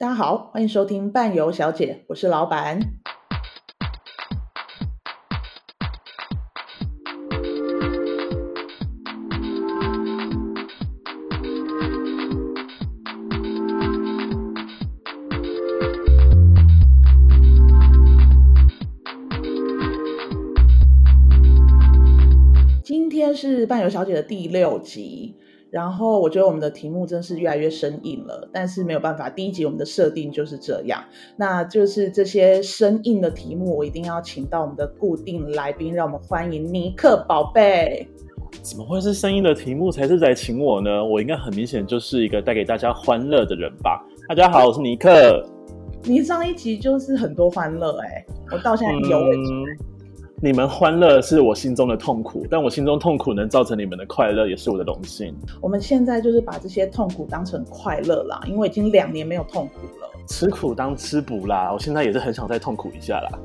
大家好，欢迎收听伴游小姐，我是老板。今天是伴游小姐的第六集。然后我觉得我们的题目真是越来越生硬了，但是没有办法，第一集我们的设定就是这样，那就是这些生硬的题目，我一定要请到我们的固定来宾，让我们欢迎尼克宝贝。怎么会是生硬的题目才是在请我呢？我应该很明显就是一个带给大家欢乐的人吧？大家好，我是尼克。你上一集就是很多欢乐哎、欸，我到现在有为止。嗯你们欢乐是我心中的痛苦，但我心中痛苦能造成你们的快乐，也是我的荣幸。我们现在就是把这些痛苦当成快乐啦，因为已经两年没有痛苦了。吃苦当吃补啦，我现在也是很想再痛苦一下啦。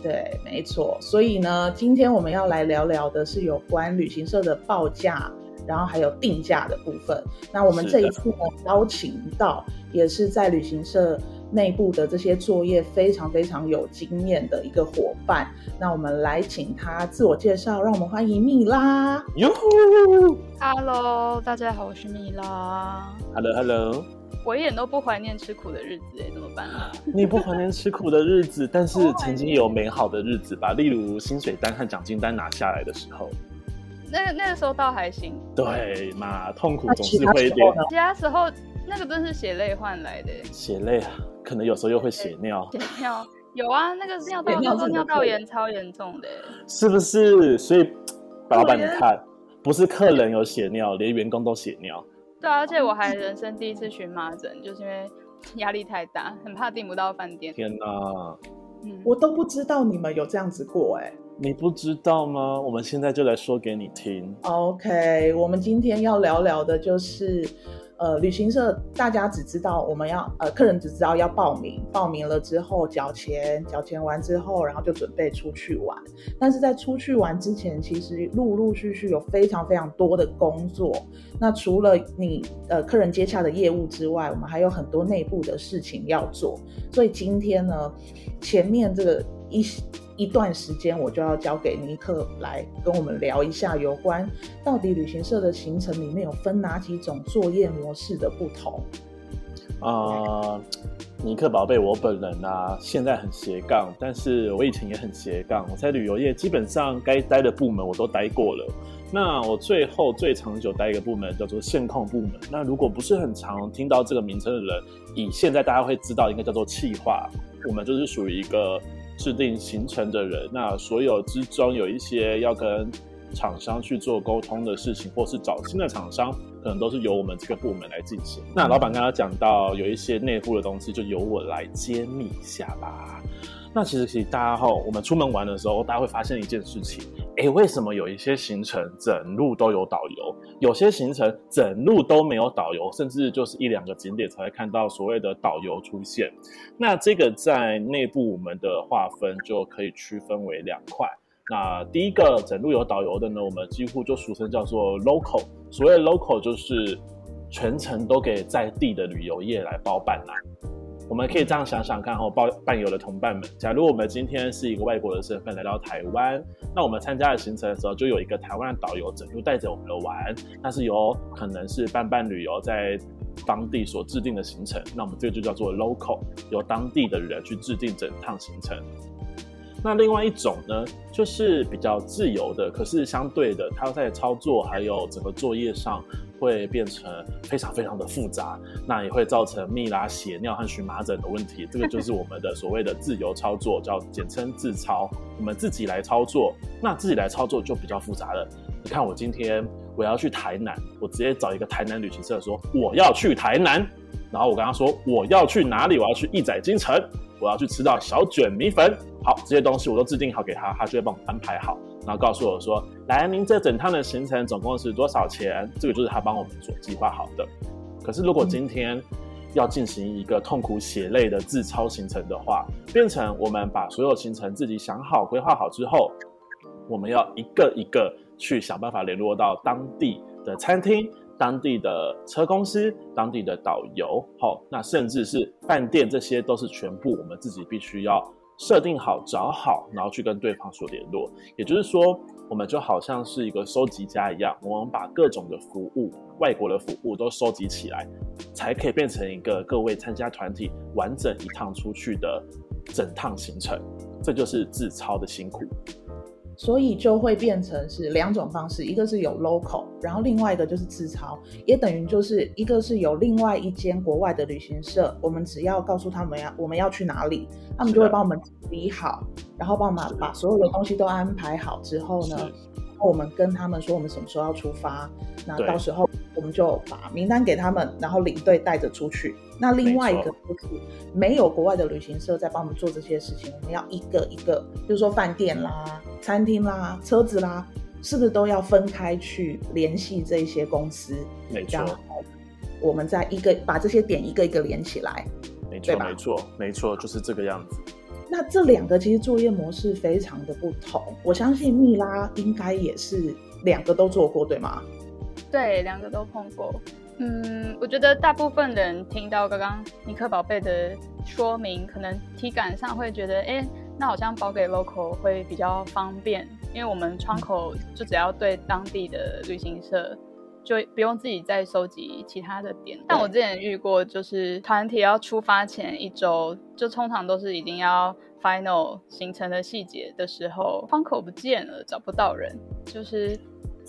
对，没错。所以呢，今天我们要来聊聊的是有关旅行社的报价，然后还有定价的部分。那我们这一次呢，邀请到也是在旅行社。内部的这些作业非常非常有经验的一个伙伴，那我们来请他自我介绍，让我们欢迎蜜拉。哟呼，Hello，大家好，我是蜜拉。Hello，Hello，我一点都不怀念吃苦的日子哎，怎么办啊？你不怀念吃苦的日子，但是 曾经有美好的日子吧？例如薪水单和奖金单拿下来的时候，那那个时候倒还行。对嘛，痛苦总是会一点。其他时候，那个真是血泪换来的。血泪啊。可能有时候又会血尿，血尿有啊，那个尿道尿道尿道炎超严重的，是不是？所以老板你看，不是客人有血尿，连员工都血尿。对啊，而且我还人生第一次荨麻疹，就是因为 压力太大，很怕订不到饭店。天哪，嗯，我都不知道你们有这样子过哎，你不知道吗？我们现在就来说给你听。OK，我们今天要聊聊的就是。呃，旅行社大家只知道我们要呃，客人只知道要报名，报名了之后缴钱，缴钱完之后，然后就准备出去玩。但是在出去玩之前，其实陆陆续续有非常非常多的工作。那除了你呃客人接洽的业务之外，我们还有很多内部的事情要做。所以今天呢，前面这个一。一段时间，我就要交给尼克来跟我们聊一下有关到底旅行社的行程里面有分哪几种作业模式的不同。啊、呃，尼克宝贝，我本人啊，现在很斜杠，但是我以前也很斜杠。我在旅游业基本上该待的部门我都待过了。那我最后最长久待一个部门叫做线控部门。那如果不是很常听到这个名称的人，以现在大家会知道应该叫做企划。我们就是属于一个。制定行程的人，那所有之中有一些要跟厂商去做沟通的事情，或是找新的厂商，可能都是由我们这个部门来进行。那老板刚刚讲到有一些内部的东西，就由我来揭秘一下吧。那其实，其实大家哈，我们出门玩的时候，大家会发现一件事情，哎，为什么有一些行程整路都有导游，有些行程整路都没有导游，甚至就是一两个景点才会看到所谓的导游出现？那这个在内部我们的划分就可以区分为两块。那第一个整路有导游的呢，我们几乎就俗称叫做 local。所谓 local 就是全程都给在地的旅游业来包办啦。我们可以这样想想看，哈，报伴游的同伴们，假如我们今天是一个外国的身份来到台湾，那我们参加的行程的时候，就有一个台湾的导游整路带着我们的玩，那是有可能是伴伴旅游在当地所制定的行程，那我们这个就叫做 local，由当地的人去制定整趟行程。那另外一种呢，就是比较自由的，可是相对的，它在操作还有整个作业上会变成非常非常的复杂，那也会造成蜜拉血尿和荨麻疹的问题。这个就是我们的所谓的自由操作，叫简称自操。我们自己来操作，那自己来操作就比较复杂了。你看，我今天我要去台南，我直接找一个台南旅行社说我要去台南，然后我跟他说我要去哪里，我要去亿载金城。我要去吃到小卷米粉，好，这些东西我都制定好给他，他就会帮我安排好，然后告诉我说，来，您这整趟的行程总共是多少钱？这个就是他帮我们所计划好的。可是如果今天要进行一个痛苦血泪的自超行程的话，变成我们把所有行程自己想好规划好之后，我们要一个一个去想办法联络到当地的餐厅。当地的车公司、当地的导游，好，那甚至是饭店，这些都是全部我们自己必须要设定好、找好，然后去跟对方所联络。也就是说，我们就好像是一个收集家一样，我们把各种的服务、外国的服务都收集起来，才可以变成一个各位参加团体完整一趟出去的整趟行程。这就是自操的辛苦。所以就会变成是两种方式，一个是有 local，然后另外一个就是自超，也等于就是一个是有另外一间国外的旅行社，我们只要告诉他们要我们要去哪里，他们就会帮我们理好，然后帮我们把所有的东西都安排好之后呢，然后我们跟他们说我们什么时候要出发，那到时候我们就把名单给他们，然后领队带着出去。那另外一个就是没有国外的旅行社在帮我们做这些事情，我们要一个一个，比如说饭店啦、餐厅啦、车子啦，是不是都要分开去联系这些公司？没错，我们再一个把这些点一个一个连起来。没错，没错，没错，就是这个样子。那这两个其实作业模式非常的不同，我相信蜜拉应该也是两个都做过，对吗？对，两个都碰过。嗯，我觉得大部分人听到刚刚尼克宝贝的说明，可能体感上会觉得，哎，那好像包给 local 会比较方便，因为我们窗口就只要对当地的旅行社，就不用自己再收集其他的点。但我之前遇过，就是团体要出发前一周，就通常都是已经要 final 行程的细节的时候，窗口不见了，找不到人，就是。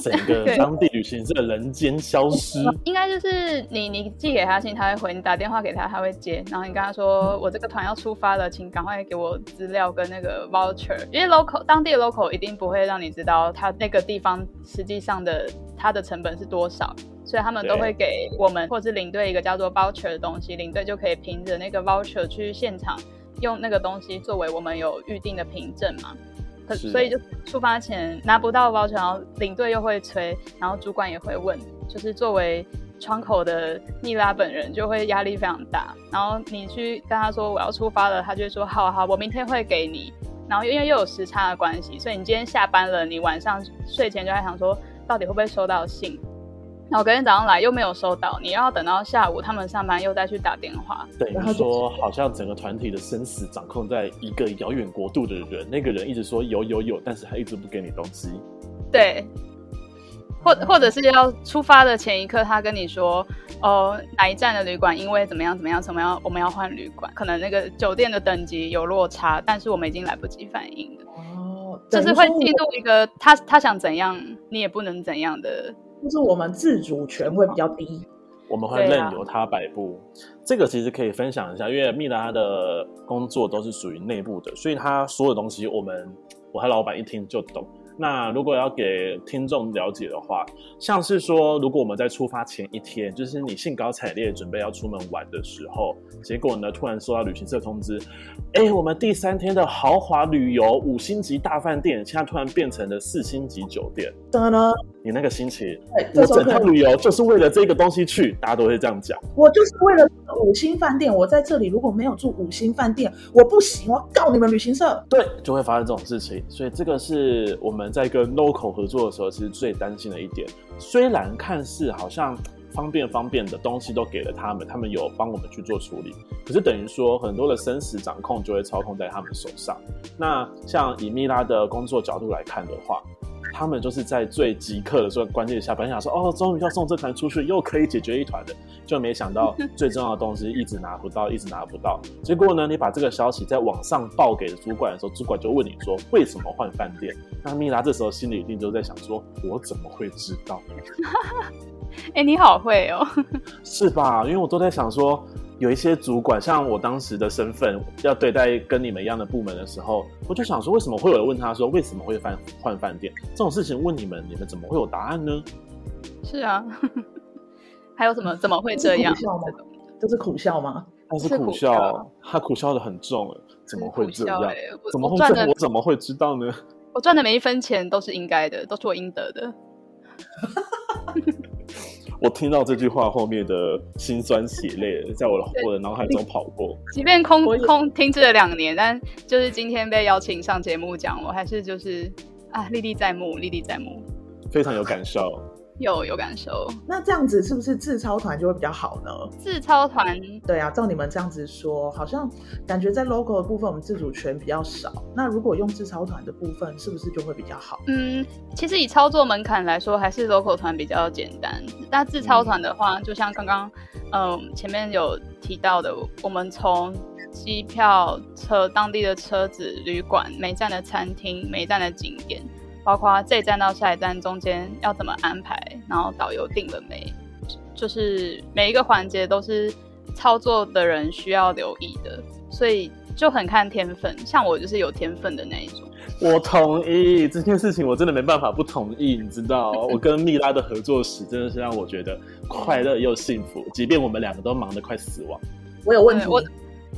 整个 当地旅行社的人间消失，应该就是你你寄给他信，他会回；你打电话给他，他会接。然后你跟他说：“我这个团要出发了，请赶快给我资料跟那个 voucher。”因为 local 当地的 local 一定不会让你知道他那个地方实际上的它的成本是多少，所以他们都会给我们或者是领队一个叫做 voucher 的东西，领队就可以凭着那个 voucher 去现场用那个东西作为我们有预定的凭证嘛。所以就出发前拿不到包，然后领队又会催，然后主管也会问，就是作为窗口的蜜拉本人就会压力非常大。然后你去跟他说我要出发了，他就会说好好，我明天会给你。然后因为又有时差的关系，所以你今天下班了，你晚上睡前就在想说，到底会不会收到信？然后隔天早上来又没有收到，你要等到下午他们上班又再去打电话。等于说，好像整个团体的生死掌控在一个遥远国度的人，那个人一直说有有有，但是他一直不给你东西。对，或或者是要出发的前一刻，他跟你说，哦，哪一站的旅馆因为怎么样怎么样，怎么样，我们要换旅馆，可能那个酒店的等级有落差，但是我们已经来不及反应了。哦，就是会记录一个他他想怎样，你也不能怎样的。就是我们自主权会比较低，我们会任由他摆布。啊、这个其实可以分享一下，因为蜜拉的工作都是属于内部的，所以他所有东西我们我和老板一听就懂。那如果要给听众了解的话，像是说，如果我们在出发前一天，就是你兴高采烈准备要出门玩的时候，结果呢，突然收到旅行社通知，哎，我们第三天的豪华旅游五星级大饭店，现在突然变成了四星级酒店，当然，你那个心情，我整趟旅游就是为了这个东西去，大家都会这样讲，我就是为了五星饭店，我在这里如果没有住五星饭店，我不行，我要告你们旅行社，对，就会发生这种事情，所以这个是我们。在跟 local 合作的时候，其实最担心的一点，虽然看似好像方便方便的东西都给了他们，他们有帮我们去做处理，可是等于说很多的生死掌控就会操控在他们手上。那像以米拉的工作角度来看的话，他们就是在最即刻的时候，关键下，本来想说哦，终于要送这团出去，又可以解决一团的，就没想到 最重要的东西一直拿不到，一直拿不到。结果呢，你把这个消息在网上报给主管的时候，主管就问你说为什么换饭店？那蜜拉这时候心里一定就在想说，我怎么会知道？哎、欸，你好会哦，是吧？因为我都在想说。有一些主管，像我当时的身份，要对待跟你们一样的部门的时候，我就想说，为什么会有人问他说，为什么会换换饭店？这种事情问你们，你们怎么会有答案呢？是啊，还有什么？怎么会这样？这是苦笑吗？他是苦笑，他苦笑的很重，怎么会这样？欸、怎么会这样？我怎么会知道呢？我赚的每一分钱都是应该的，都是我应得的。我听到这句话后面的心酸血泪，在我的我的脑海中跑过。即便空空停滞了两年，但就是今天被邀请上节目讲，我还是就是啊历历在目，历历在目，非常有感受。有有感受。那这样子是不是自操团就会比较好呢？自操团，对啊，照你们这样子说，好像感觉在 local 的部分我们自主权比较少。那如果用自操团的部分，是不是就会比较好？嗯，其实以操作门槛来说，还是 local 团比较简单。那自操团的话，嗯、就像刚刚嗯前面有提到的，我们从机票、车、当地的车子、旅馆、每站的餐厅、每站的景点，包括这一站到下一站中间要怎么安排，然后导游定了没，就是每一个环节都是操作的人需要留意的，所以就很看天分。像我就是有天分的那一种。我同意这件事情，我真的没办法不同意。你知道，我跟蜜拉的合作史真的是让我觉得快乐又幸福，即便我们两个都忙得快死亡。我有问题。我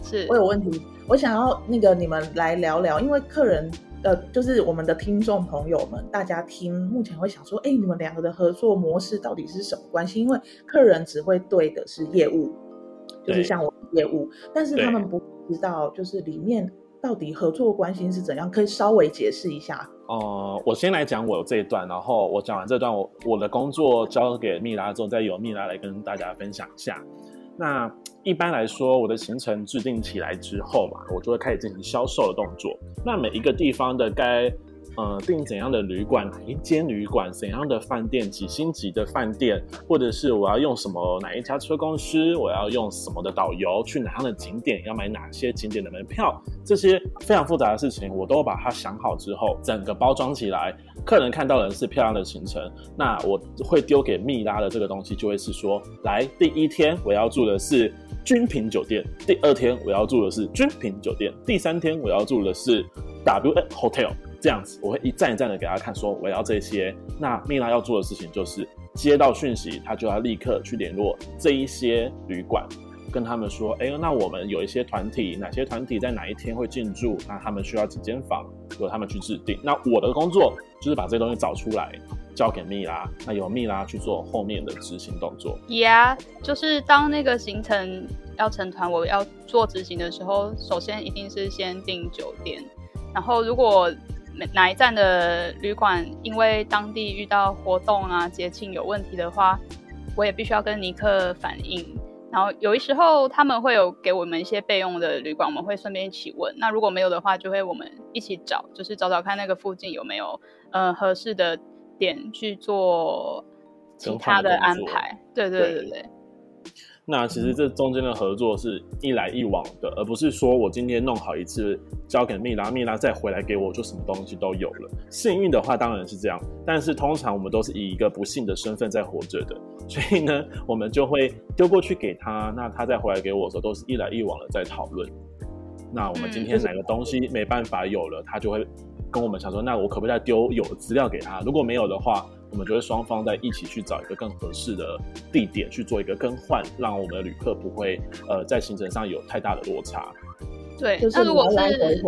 是我有问题，我想要那个你们来聊聊，因为客人呃，就是我们的听众朋友们，大家听目前会想说，哎，你们两个的合作模式到底是什么关系？因为客人只会对的是业务，就是像我业务，但是他们不知道就是里面到底合作关系是怎样，可以稍微解释一下。呃，我先来讲我这一段，然后我讲完这段，我我的工作交给蜜拉之后，再由蜜拉来跟大家分享一下。那一般来说，我的行程制定起来之后嘛，我就会开始进行销售的动作。那每一个地方的该呃订怎样的旅馆，哪一间旅馆，怎样的饭店，几星级的饭店，或者是我要用什么哪一家车公司，我要用什么的导游，去哪样的景点，要买哪些景点的门票，这些非常复杂的事情，我都把它想好之后，整个包装起来。客人看到的是漂亮的行程，那我会丢给蜜拉的这个东西就会是说，来第一天我要住的是君品酒店，第二天我要住的是君品酒店，第三天我要住的是 WN Hotel，这样子我会一站一站的给他看，说我要这些。那蜜拉要做的事情就是接到讯息，他就要立刻去联络这一些旅馆。跟他们说，哎，那我们有一些团体，哪些团体在哪一天会进驻？那他们需要几间房，由他们去制定。那我的工作就是把这些东西找出来，交给蜜拉，那由蜜拉去做后面的执行动作。Yeah，就是当那个行程要成团，我要做执行的时候，首先一定是先订酒店，然后如果哪一站的旅馆因为当地遇到活动啊、节庆有问题的话，我也必须要跟尼克反映。然后有一时候他们会有给我们一些备用的旅馆，我们会顺便一起问。那如果没有的话，就会我们一起找，就是找找看那个附近有没有呃合适的点去做其他的安排。对对对对对。那其实这中间的合作是一来一往的，而不是说我今天弄好一次交给蜜拉，蜜拉再回来给我，就什么东西都有了。幸运的话当然是这样，但是通常我们都是以一个不幸的身份在活着的，所以呢，我们就会丢过去给他，那他再回来给我的时候，都是一来一往的在讨论。那我们今天哪个东西没办法有了，他就会跟我们想说，那我可不可以再丢有资料给他？如果没有的话。我们就会双方再一起去找一个更合适的地点去做一个更换，让我们的旅客不会呃在行程上有太大的落差。对，那如果是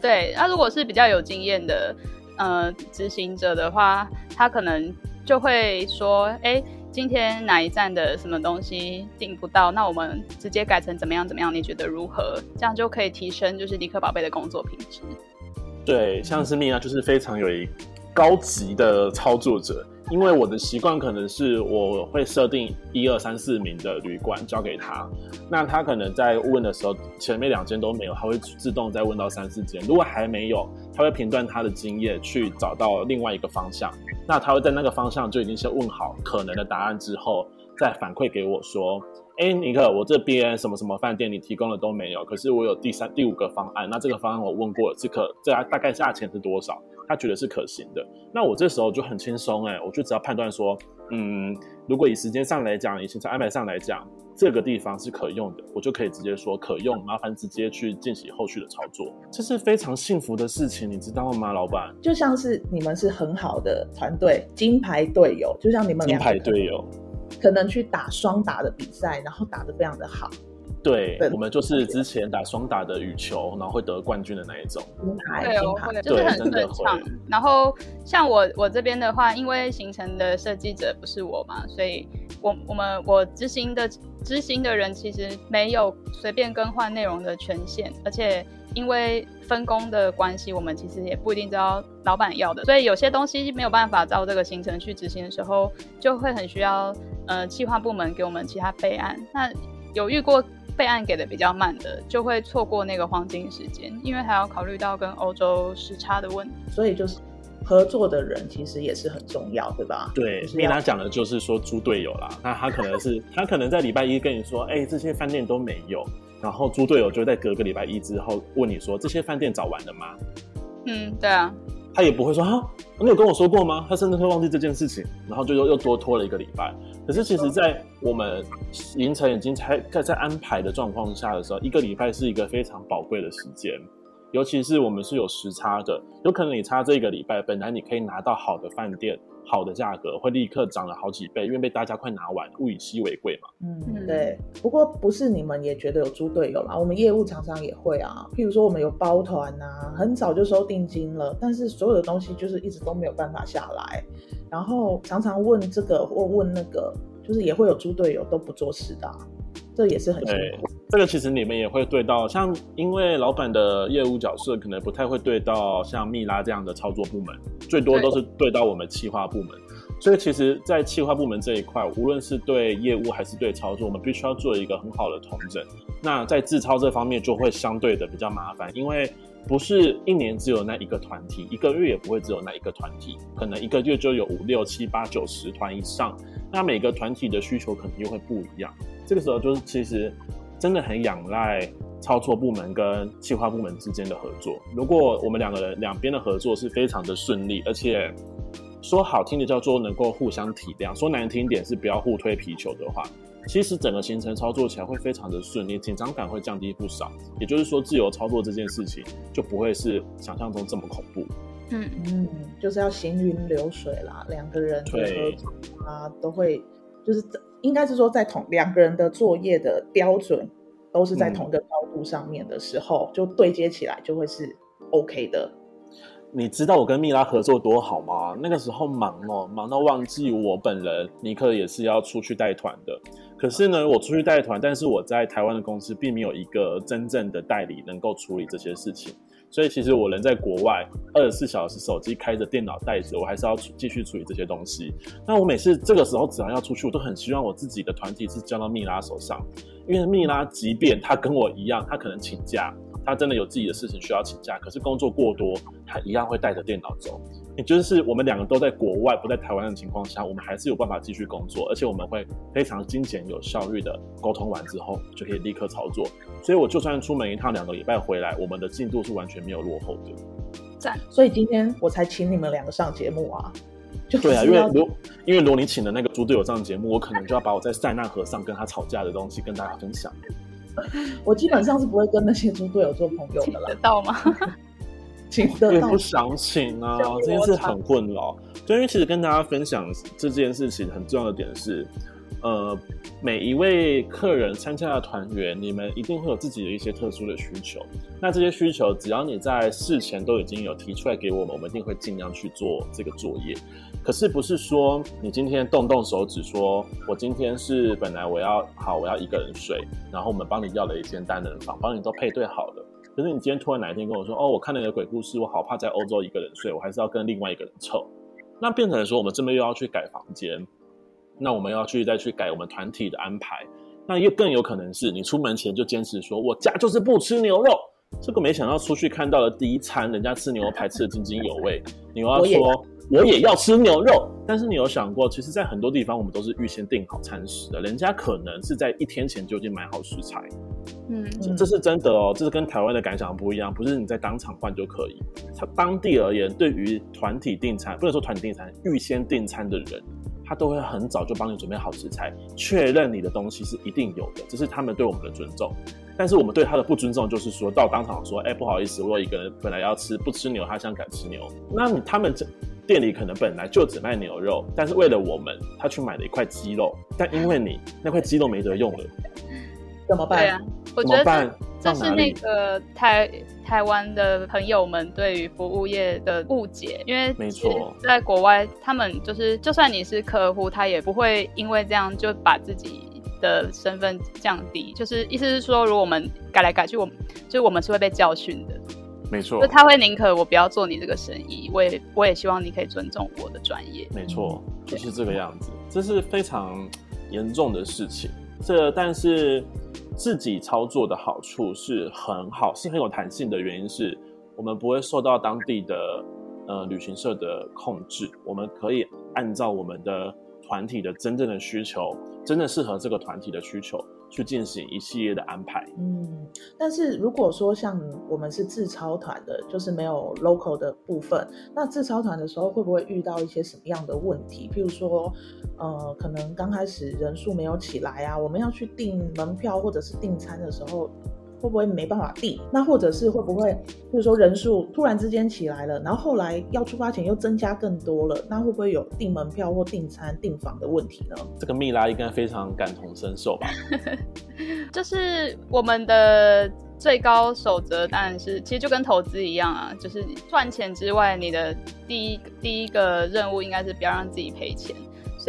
对，那如果是比较有经验的呃执行者的话，他可能就会说：哎，今天哪一站的什么东西订不到？那我们直接改成怎么样怎么样？你觉得如何？这样就可以提升就是尼克宝贝的工作品质。对，像是蜜娜就是非常有一。高级的操作者，因为我的习惯可能是我会设定一二三四名的旅馆交给他，那他可能在问的时候，前面两间都没有，他会自动再问到三四间。如果还没有，他会评断他的经验去找到另外一个方向。那他会在那个方向就已经先问好可能的答案之后，再反馈给我说：“哎，尼克，我这边什么什么饭店你提供的都没有，可是我有第三、第五个方案。那这个方案我问过了，这个这大概价钱是多少？”他觉得是可行的，那我这时候就很轻松哎，我就只要判断说，嗯，如果以时间上来讲，以行程安排上来讲，这个地方是可用的，我就可以直接说可用，麻烦直接去进行后续的操作，这是非常幸福的事情，你知道吗，老板？就像是你们是很好的团队，金牌队友，就像你们金牌队友，可能去打双打的比赛，然后打得非常的好。对，我们就是之前打双打的羽球，然后会得冠军的那一种。对，就是很顺畅。然后像我我这边的话，因为行程的设计者不是我嘛，所以我我们我执行的执行的人其实没有随便更换内容的权限，而且因为分工的关系，我们其实也不一定知道老板要的，所以有些东西没有办法照这个行程去执行的时候，就会很需要呃企划部门给我们其他备案。那有遇过备案给的比较慢的，就会错过那个黄金时间，因为还要考虑到跟欧洲时差的问题，所以就是。合作的人其实也是很重要，对吧？对，米娜讲的就是说猪队友啦。那他可能是他可能在礼拜一跟你说，哎、欸，这些饭店都没有，然后猪队友就在隔个礼拜一之后问你说，这些饭店找完了吗？嗯，对啊。他也不会说啊，你有跟我说过吗？他甚至会忘记这件事情，然后就又又多拖了一个礼拜。可是其实，在我们行程已经在在安排的状况下的时候，一个礼拜是一个非常宝贵的时间。尤其是我们是有时差的，有可能你差这一个礼拜，本来你可以拿到好的饭店、好的价格，会立刻涨了好几倍，因为被大家快拿完，物以稀为贵嘛。嗯，对。不过不是你们也觉得有猪队友啦，我们业务常常也会啊。譬如说我们有包团啊，很早就收定金了，但是所有的东西就是一直都没有办法下来，然后常常问这个或问那个，就是也会有猪队友都不做事的啊。这也是很辛苦。这个其实你们也会对到，像因为老板的业务角色可能不太会对到像蜜拉这样的操作部门，最多都是对到我们企划部门。所以其实，在企划部门这一块，无论是对业务还是对操作，我们必须要做一个很好的统整。那在自操这方面就会相对的比较麻烦，因为不是一年只有那一个团体，一个月也不会只有那一个团体，可能一个月就有五六七八九十团以上。那每个团体的需求可能又会不一样。这个时候就是其实真的很仰赖操作部门跟企划部门之间的合作。如果我们两个人两边的合作是非常的顺利，而且说好听的叫做能够互相体谅，说难听点是不要互推皮球的话，其实整个行程操作起来会非常的顺利，紧张感会降低不少。也就是说，自由操作这件事情就不会是想象中这么恐怖。嗯嗯，就是要行云流水啦，两个人的合作啊都会就是。应该是说，在同两个人的作业的标准都是在同一个高度上面的时候，嗯、就对接起来就会是 OK 的。你知道我跟蜜拉合作多好吗？那个时候忙哦，忙到忘记我本人尼克也是要出去带团的。可是呢，我出去带团，但是我在台湾的公司并没有一个真正的代理能够处理这些事情。所以其实我人在国外，二十四小时手机开着，电脑带着，我还是要处继续处理这些东西。那我每次这个时候只要要出去，我都很希望我自己的团体是交到蜜拉手上，因为蜜拉即便他跟我一样，他可能请假。他真的有自己的事情需要请假，可是工作过多，他一样会带着电脑走。也就是我们两个都在国外，不在台湾的情况下，我们还是有办法继续工作，而且我们会非常精简、有效率的沟通完之后，就可以立刻操作。所以我就算出门一趟，两个礼拜回来，我们的进度是完全没有落后的。赞！所以今天我才请你们两个上节目啊。就对啊，因为如因为如果你请的那个猪队友上节目，我可能就要把我在塞纳河上跟他吵架的东西跟大家分享。我基本上是不会跟那些猪队友做朋友的了。请得到吗？请得到？不想请啊，这件事很困扰。对，因为其实跟大家分享这件事情很重要的点是，呃，每一位客人参加的团员，你们一定会有自己的一些特殊的需求。那这些需求，只要你在事前都已经有提出来给我们，我们一定会尽量去做这个作业。可是不是说你今天动动手指说，我今天是本来我要好，我要一个人睡，然后我们帮你要了一间单人房，帮你都配对好了。可是你今天突然哪一天跟我说，哦，我看了一个鬼故事，我好怕在欧洲一个人睡，我还是要跟另外一个人凑。那变成说我们这边又要去改房间，那我们要去再去改我们团体的安排。那又更有可能是你出门前就坚持说我家就是不吃牛肉，这个没想到出去看到了第一餐，人家吃牛排吃的津津有味，你又要说。我也要吃牛肉，但是你有想过，其实，在很多地方我们都是预先订好餐食的，人家可能是在一天前就已经买好食材。嗯，这是真的哦，这是跟台湾的感想不一样，不是你在当场换就可以。他当地而言，对于团体订餐，不能说团体订餐，预先订餐的人，他都会很早就帮你准备好食材，确认你的东西是一定有的，这是他们对我们的尊重。但是我们对他的不尊重，就是说到当场说，哎，不好意思，我有一个人本来要吃不吃牛，他想改吃牛，那你他们这。店里可能本来就只卖牛肉，但是为了我们，他去买了一块鸡肉。但因为你那块鸡肉没得用了，怎么办？对啊，我觉得这是那个台台湾的朋友们对于服务业的误解，因为没错，在国外他们就是，就算你是客户，他也不会因为这样就把自己的身份降低，就是意思是说，如果我们改来改去，我们就是我们是会被教训的。没错，就他会宁可我不要做你这个生意，我也我也希望你可以尊重我的专业。没错，就是这个样子，这是非常严重的事情。这但是自己操作的好处是很好，是很有弹性的原因是，我们不会受到当地的呃旅行社的控制，我们可以按照我们的团体的真正的需求，真正适合这个团体的需求。去进行一系列的安排。嗯，但是如果说像我们是自超团的，就是没有 local 的部分，那自超团的时候会不会遇到一些什么样的问题？譬如说，呃，可能刚开始人数没有起来啊，我们要去订门票或者是订餐的时候。会不会没办法订？那或者是会不会，就是说人数突然之间起来了，然后后来要出发前又增加更多了，那会不会有订门票或订餐、订房的问题呢？这个蜜拉应该非常感同身受吧？就是我们的最高守则当然是，其实就跟投资一样啊，就是赚钱之外，你的第一第一个任务应该是不要让自己赔钱。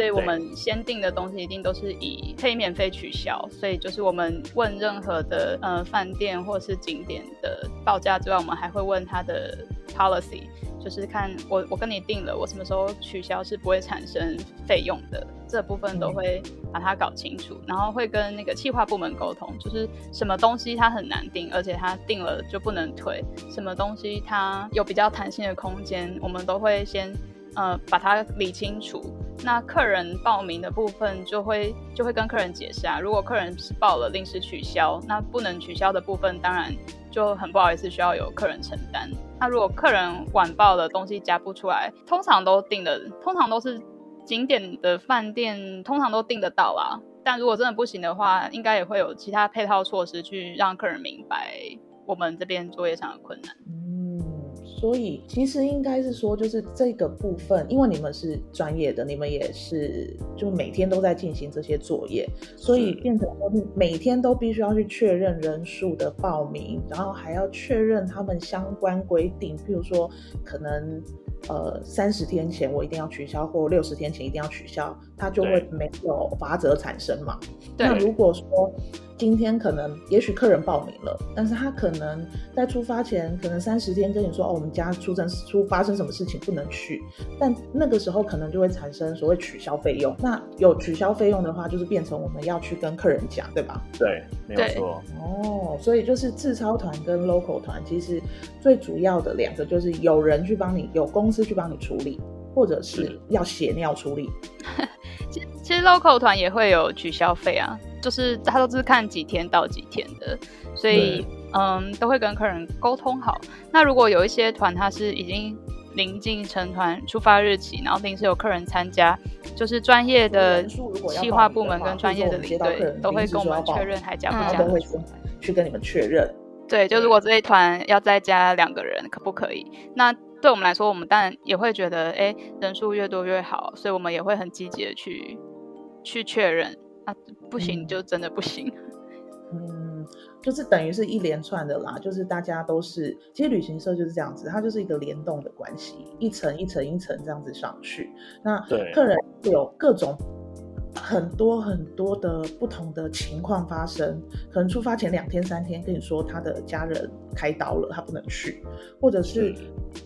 所以我们先订的东西一定都是以可以免费取消，所以就是我们问任何的呃饭店或是景点的报价之外，我们还会问他的 policy，就是看我我跟你订了，我什么时候取消是不会产生费用的，这部分都会把它搞清楚，然后会跟那个企划部门沟通，就是什么东西它很难订，而且它订了就不能退，什么东西它有比较弹性的空间，我们都会先。呃，把它理清楚。那客人报名的部分就会就会跟客人解释啊。如果客人是报了临时取消，那不能取消的部分当然就很不好意思，需要有客人承担。那如果客人晚报的东西加不出来，通常都订的，通常都是景点的饭店，通常都订得到啦。但如果真的不行的话，应该也会有其他配套措施去让客人明白我们这边作业上的困难。所以其实应该是说，就是这个部分，因为你们是专业的，你们也是就每天都在进行这些作业，所以变成说每天都必须要去确认人数的报名，然后还要确认他们相关规定，譬如说可能呃三十天前我一定要取消，或六十天前一定要取消，它就会没有罚则产生嘛。对。那如果说今天可能，也许客人报名了，但是他可能在出发前，可能三十天跟你说，哦，我们家出生出发生什么事情不能去，但那个时候可能就会产生所谓取消费用。那有取消费用的话，就是变成我们要去跟客人讲，对吧？对，没有错。哦，所以就是自超团跟 local 团，其实最主要的两个就是有人去帮你，有公司去帮你处理，或者是要血尿处理。其实其实 local 团也会有取消费啊。就是他都是看几天到几天的，所以嗯，都会跟客人沟通好。那如果有一些团，他是已经临近成团出发日期，然后临时有客人参加，就是专业的企划部门跟专业的领队都会跟我们确认还加不加，都会去跟你们确认。对，就如果这一团要再加两个人，可不可以？那对我们来说，我们当然也会觉得，哎，人数越多越好，所以我们也会很积极的去去确认。啊，不行就真的不行。嗯，就是等于是一连串的啦，就是大家都是，其实旅行社就是这样子，它就是一个联动的关系，一层一层一层这样子上去。那客人有各种。很多很多的不同的情况发生，可能出发前两天三天跟你说他的家人开刀了，他不能去，或者是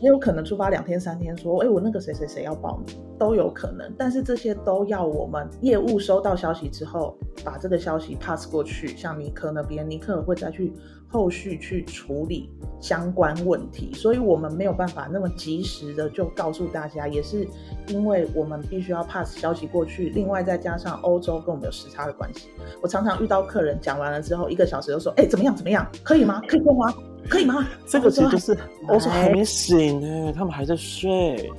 也有可能出发两天三天说，哎，我那个谁谁谁要报名，都有可能。但是这些都要我们业务收到消息之后，把这个消息 pass 过去，像尼克那边，尼克会再去。后续去处理相关问题，所以我们没有办法那么及时的就告诉大家，也是因为我们必须要 pass 消息过去。另外再加上欧洲跟我们有时差的关系，我常常遇到客人讲完了之后，一个小时就说：“哎，怎么样？怎么样？可以吗？可以用吗？可以吗？”这个其实就是我说还没醒呢，他们还在睡，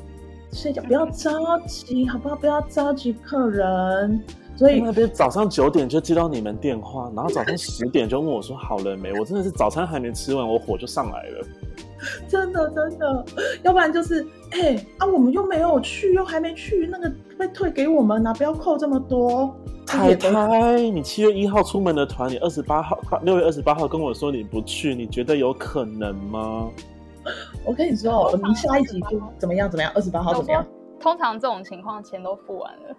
睡觉不要着急，好不好？不要着急，客人。所以那边早上九点就接到你们电话，然后早上十点就问我说好了没？我真的是早餐还没吃完，我火就上来了。真的真的，要不然就是哎、欸、啊，我们又没有去，又还没去，那个被退给我们啊，不要扣这么多。太太，你七月一号出门的团，你二十八号六月二十八号跟我说你不去，你觉得有可能吗？我跟你说，我们下一集就怎么样怎么样，二十八号怎么样？通常这种情况钱都付完了。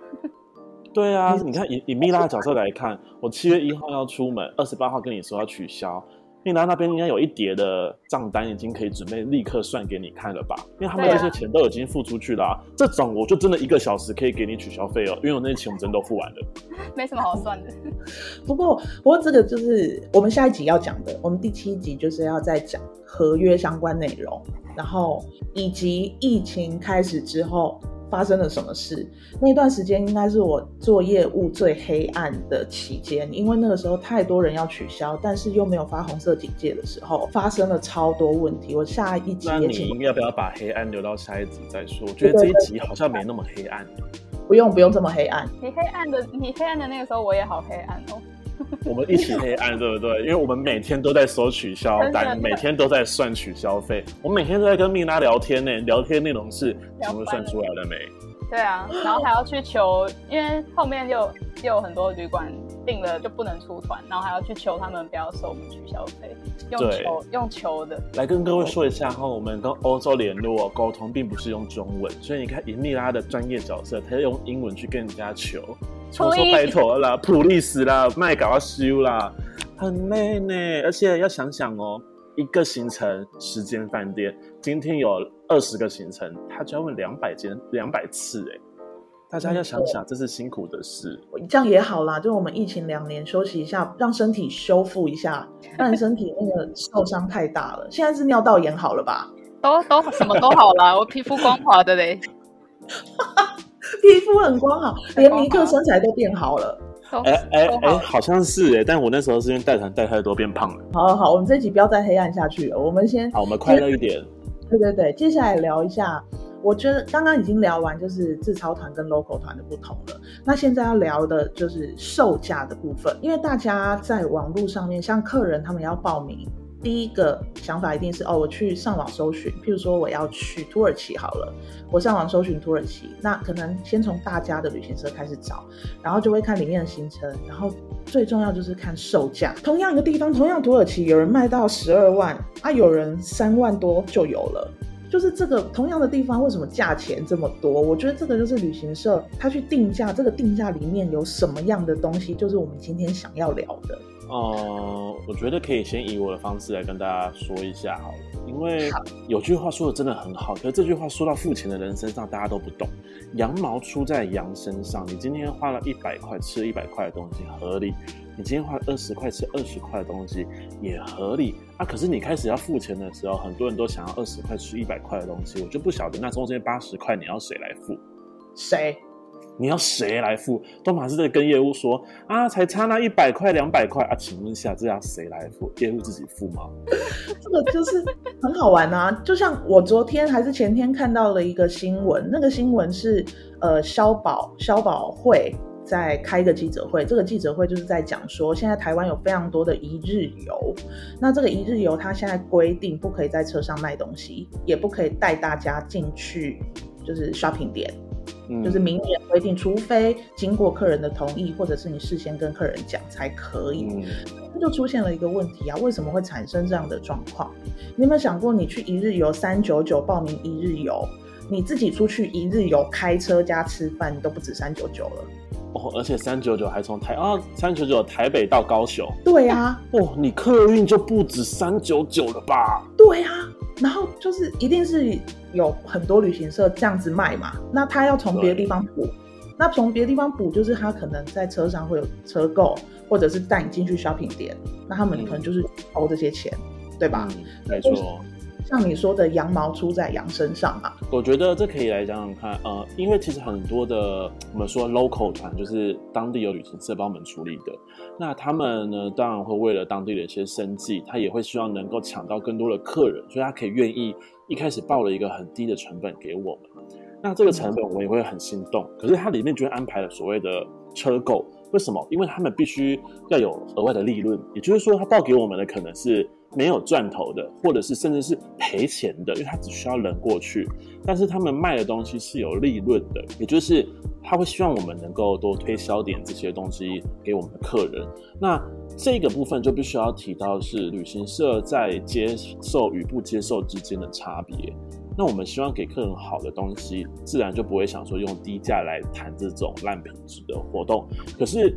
对啊，你看以以蜜拉的角色来看，我七月一号要出门，二十八号跟你说要取消。蜜拉那边应该有一叠的账单，已经可以准备立刻算给你看了吧？因为他们这些钱都已经付出去了，啊，这种我就真的一个小时可以给你取消费哦，因为我那些钱我真的都付完了，没什么好算的。不过，不过这个就是我们下一集要讲的，我们第七集就是要再讲合约相关内容，然后以及疫情开始之后。发生了什么事？那段时间应该是我做业务最黑暗的期间，因为那个时候太多人要取消，但是又没有发红色警戒的时候，发生了超多问题。我下一集也请，那你要不要把黑暗留到下一集再说？我觉得这一集好像没那么黑暗。不用不用这么黑暗。你黑暗的，你黑暗的那个时候，我也好黑暗哦。我们一起黑暗，对不对？因为我们每天都在收取消单，每天都在算取消费。我每天都在跟蜜拉聊天呢，聊天内容是全部算出来了没？对啊，然后还要去求，因为后面又又有很多旅馆订了就不能出团，然后还要去求他们不要收我们取消费，用求用求的。来跟各位说一下哈，我们跟欧洲联络沟通，并不是用中文，所以你看以蜜拉的专业角色，他要用英文去跟人家求。求说拜托啦，普利斯啦，麦搞要修啦，很累呢。而且要想想哦，一个行程十间饭店，今天有二十个行程，他就要问两百间两百次哎。大家要想想，这是辛苦的事。这样也好啦，就我们疫情两年休息一下，让身体修复一下，不然身体那个受伤太大了。现在是尿道炎好了吧？都都什么都好了，我皮肤光滑的嘞。皮肤很光好，连尼克身材都变好了。哎哎哎，好像是哎、欸，但我那时候是因为带团带太多变胖了。好好好，我们这集不要再黑暗下去了，我们先好，我们快乐一点。对对对，接下来聊一下，我觉得刚刚已经聊完就是自超团跟 local 团的不同了，那现在要聊的就是售价的部分，因为大家在网络上面，像客人他们要报名。第一个想法一定是哦，我去上网搜寻，譬如说我要去土耳其好了，我上网搜寻土耳其，那可能先从大家的旅行社开始找，然后就会看里面的行程，然后最重要就是看售价。同样一个地方，同样土耳其，有人卖到十二万，啊，有人三万多就有了，就是这个同样的地方为什么价钱这么多？我觉得这个就是旅行社他去定价，这个定价里面有什么样的东西，就是我们今天想要聊的。呃，我觉得可以先以我的方式来跟大家说一下好了，因为有句话说的真的很好，可是这句话说到付钱的人身上，大家都不懂。羊毛出在羊身上，你今天花了一百块吃了一百块的东西合理，你今天花了二十块吃二十块的东西也合理啊。可是你开始要付钱的时候，很多人都想要二十块吃一百块的东西，我就不晓得那中间八十块你要谁来付？谁？你要谁来付？都马是在跟业务说啊，才差那一百块两百块啊，请问一下，这要谁来付？业务自己付吗？这个就是很好玩啊！就像我昨天还是前天看到了一个新闻，那个新闻是呃，消保消保会在开一个记者会，这个记者会就是在讲说，现在台湾有非常多的一日游，那这个一日游它现在规定不可以在车上卖东西，也不可以带大家进去，就是 shopping 点。就是明年规定，除非经过客人的同意，或者是你事先跟客人讲才可以。那、嗯、就出现了一个问题啊，为什么会产生这样的状况？你有没有想过，你去一日游三九九报名一日游，你自己出去一日游开车加吃饭，你都不止三九九了。哦，而且三九九还从台啊三九九台北到高雄。对啊，哦，你客运就不止三九九了吧？对啊。然后就是一定是有很多旅行社这样子卖嘛，那他要从别的地方补，那从别的地方补就是他可能在车上会有车购，或者是带你进去 shopping 店，那他们可能就是偷这些钱，嗯、对吧？嗯、没错。像你说的羊毛出在羊身上啊，我觉得这可以来讲讲看，呃，因为其实很多的我们说 local 团就是当地有旅行社帮我们处理的，那他们呢当然会为了当地的一些生计，他也会希望能够抢到更多的客人，所以他可以愿意一开始报了一个很低的成本给我们，那这个成本我也会很心动，可是它里面就会安排了所谓的车购，为什么？因为他们必须要有额外的利润，也就是说他报给我们的可能是。没有赚头的，或者是甚至是赔钱的，因为他只需要人过去，但是他们卖的东西是有利润的，也就是他会希望我们能够多推销点这些东西给我们的客人。那这个部分就必须要提到是旅行社在接受与不接受之间的差别。那我们希望给客人好的东西，自然就不会想说用低价来谈这种烂品质的活动。可是。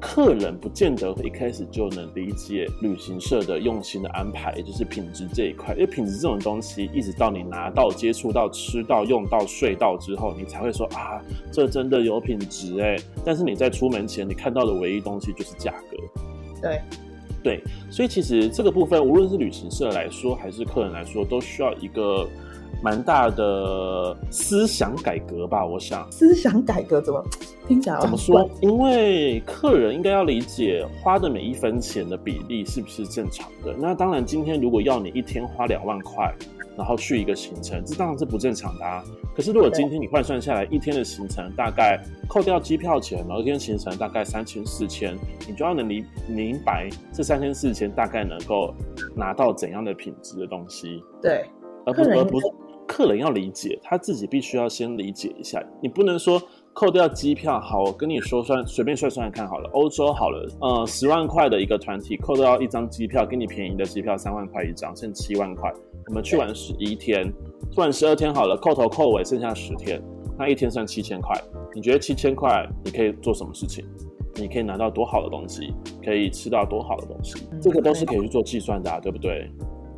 客人不见得会一开始就能理解旅行社的用心的安排，也就是品质这一块。因为品质这种东西，一直到你拿到、接触到、吃到、用到、睡到之后，你才会说啊，这真的有品质哎。但是你在出门前，你看到的唯一东西就是价格。对，对，所以其实这个部分，无论是旅行社来说，还是客人来说，都需要一个。蛮大的思想改革吧，我想。思想改革怎么听起来？怎么说？因为客人应该要理解花的每一分钱的比例是不是正常的。那当然，今天如果要你一天花两万块，然后去一个行程，这当然是不正常的啊。可是如果今天你换算下来，一天的行程大概扣掉机票钱，然后一天行程大概三千四千，你就要能理明白这三千四千大概能够拿到怎样的品质的东西。对，而不是而不是。客人要理解，他自己必须要先理解一下。你不能说扣掉机票，好，我跟你说算，随便算算看好了。欧洲好了，呃，十万块的一个团体，扣掉一张机票，给你便宜的机票三万块一张，剩七万块。我们去玩十一天，去玩十二天好了，扣头扣尾剩下十天，那一天算七千块。你觉得七千块你可以做什么事情？你可以拿到多好的东西？可以吃到多好的东西？这个都是可以去做计算的啊，对不对？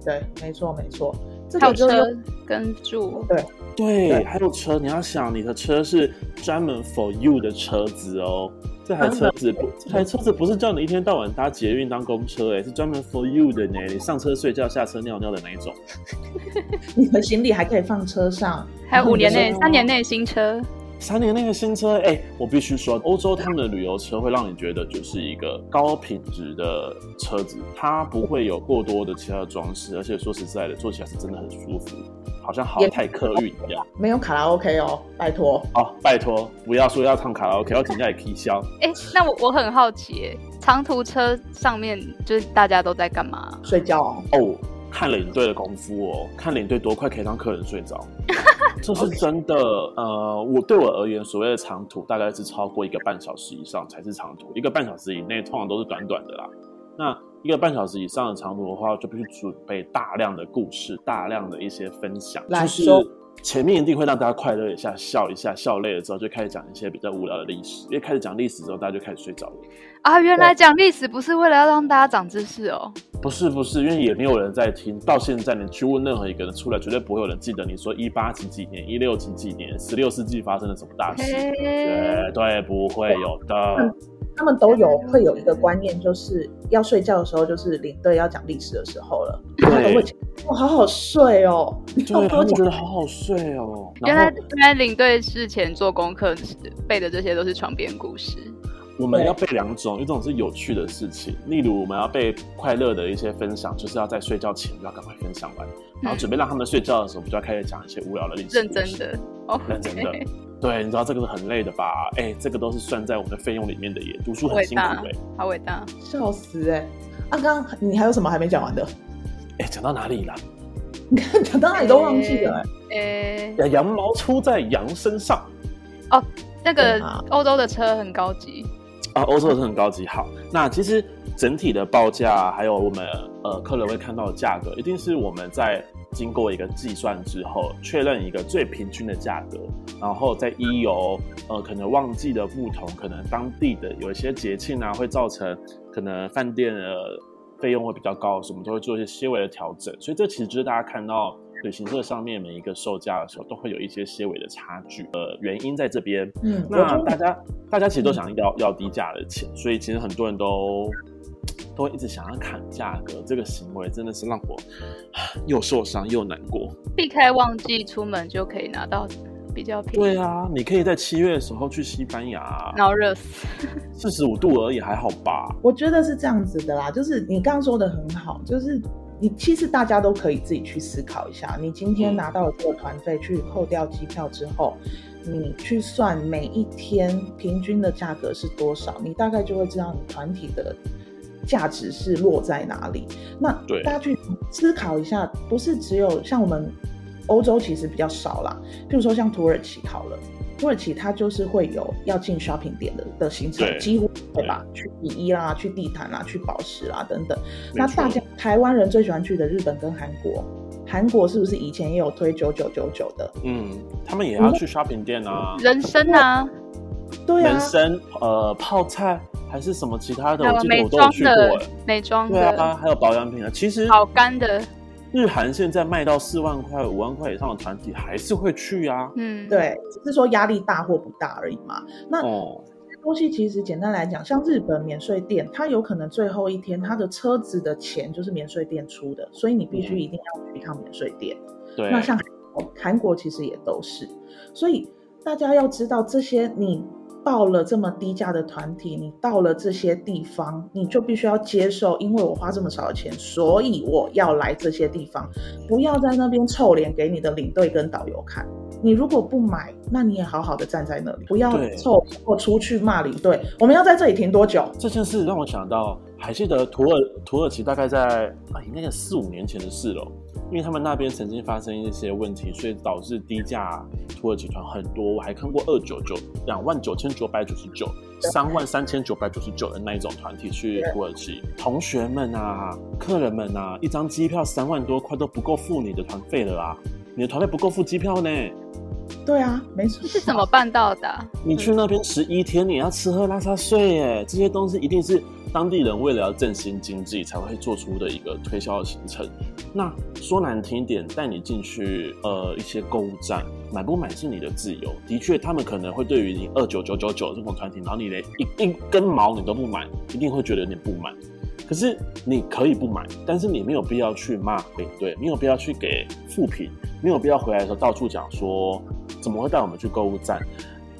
对，没错，没错。还有车跟住，对对，还有车。你要想，你的车是专门 for you 的车子哦。这台车子不，这台车子不是叫你一天到晚搭捷运当公车，哎，是专门 for you 的呢。你上车睡觉，下车尿尿的那一种。你的行李还可以放车上，还有五年内、三年内新车。三年那个新车，哎、欸，我必须说，欧洲他们的旅游车会让你觉得就是一个高品质的车子，它不会有过多的其他的装饰，而且说实在的，坐起来是真的很舒服，好像好泰客运一样。没有卡拉 OK 哦，拜托。哦，拜托，不要说要唱卡拉 OK，要停下来可以消。哎、欸，那我我很好奇，长途车上面就是大家都在干嘛？睡觉哦。Oh. 看领队的功夫哦，看领队多快可以让客人睡着，这是真的。呃，我对我而言，所谓的长途大概是超过一个半小时以上才是长途，一个半小时以内通常都是短短的啦。那一个半小时以上的长途的话，就必须准备大量的故事，大量的一些分享，就是前面一定会让大家快乐一下，笑一下，笑累了之后就开始讲一些比较无聊的历史，因为开始讲历史之后，大家就开始睡着了。啊，原来讲历史不是为了要让大家长知识哦。不是不是，因为也没有人在听。到现在，你去问任何一个人出来，绝对不会有人记得你说一八几几年、一六几几年、十六世纪发生了什么大事，绝对不会有的。他们都有会有一个观念，就是要睡觉的时候，就是领队要讲历史的时候了。对，他都会讲，哇，好好睡哦。对，他们觉得好好睡哦。原来原来领队事前做功课背的这些都是床边故事。我们要背两种，一种是有趣的事情，例如我们要背快乐的一些分享，就是要在睡觉前要赶快分享完，然后准备让他们睡觉的时候，我们就要开始讲一些无聊的历史。认真的，哦，认真的，对，你知道这个是很累的吧？哎、欸，这个都是算在我们的费用里面的耶。读书很辛苦哎，好伟大，笑死哎！啊，刚刚你还有什么还没讲完的？哎、欸，讲到哪里了？你 看讲到哪里都忘记了哎。哎，羊毛出在羊身上。哦，那个欧洲的车很高级。啊，欧洲的车很高级。好，那其实整体的报价，还有我们呃客人会看到的价格，一定是我们在经过一个计算之后，确认一个最平均的价格，然后再依由呃可能旺季的不同，可能当地的有一些节庆啊，会造成可能饭店的费用会比较高，所以我们都会做一些些微的调整。所以这其实就是大家看到。旅行社上面每一个售价的时候，都会有一些些微的差距。呃，原因在这边。嗯，那大家大家其实都想要要低价的钱，所以其实很多人都都会一直想要砍价格。这个行为真的是让我 又受伤又难过。避开旺季出门就可以拿到比较便宜。对啊，你可以在七月的时候去西班牙，然后热死，四十五度而已，还好吧？我觉得是这样子的啦，就是你刚刚说的很好，就是。你其实大家都可以自己去思考一下，你今天拿到了这个团费，去扣掉机票之后，你去算每一天平均的价格是多少，你大概就会知道你团体的价值是落在哪里。那大家去思考一下，不是只有像我们欧洲其实比较少啦，譬如说像土耳其好了。土耳其它就是会有要进 shopping 点的的行程，几乎对吧？去第一啦，去地毯啦，去宝石啦等等。那大家台湾人最喜欢去的日本跟韩国，韩国是不是以前也有推九九九九的？嗯，他们也要去 shopping 店啊，人参啊，对啊，人参呃泡菜还是什么其他的，我记得美我都有去过妆的哎。美妆对啊，的，还有保养品啊。其实好干的，日韩现在卖到四万块、五万块以上的团体还是会去啊。嗯，对，只是说压力大或不大而已嘛。那哦，东西其实简单来讲，像日本免税店，它有可能最后一天，它的车子的钱就是免税店出的，所以你必须一定要去一趟免税店。对，那像韩国其实也都是，所以大家要知道这些你。报了这么低价的团体，你到了这些地方，你就必须要接受，因为我花这么少的钱，所以我要来这些地方，不要在那边臭脸给你的领队跟导游看。你如果不买，那你也好好的站在那里，不要臭或出去骂领队。我们要在这里停多久？这件事让我想到，还记得土耳土耳其大概在啊，应该是四五年前的事了。因为他们那边曾经发生一些问题，所以导致低价土耳其团很多。我还看过二九九两万九千九百九十九、三万三千九百九十九的那一种团体去土耳其。同学们啊，客人们啊，一张机票三万多块都不够付你的团费了啦！你的团费不够付机票呢？对啊，没错。是怎么办到的啊？你去那边十一天，你要吃喝拉撒睡耶，这些东西一定是当地人为了要振兴经济才会做出的一个推销的行程。那说难听一点，带你进去呃一些购物站，买不买是你的自由。的确，他们可能会对于你二九九九九这种团体，然后你连一一根毛你都不买，一定会觉得有点不满。可是你可以不买，但是你没有必要去骂领队，没有必要去给负评，没有必要回来的时候到处讲说怎么会带我们去购物站。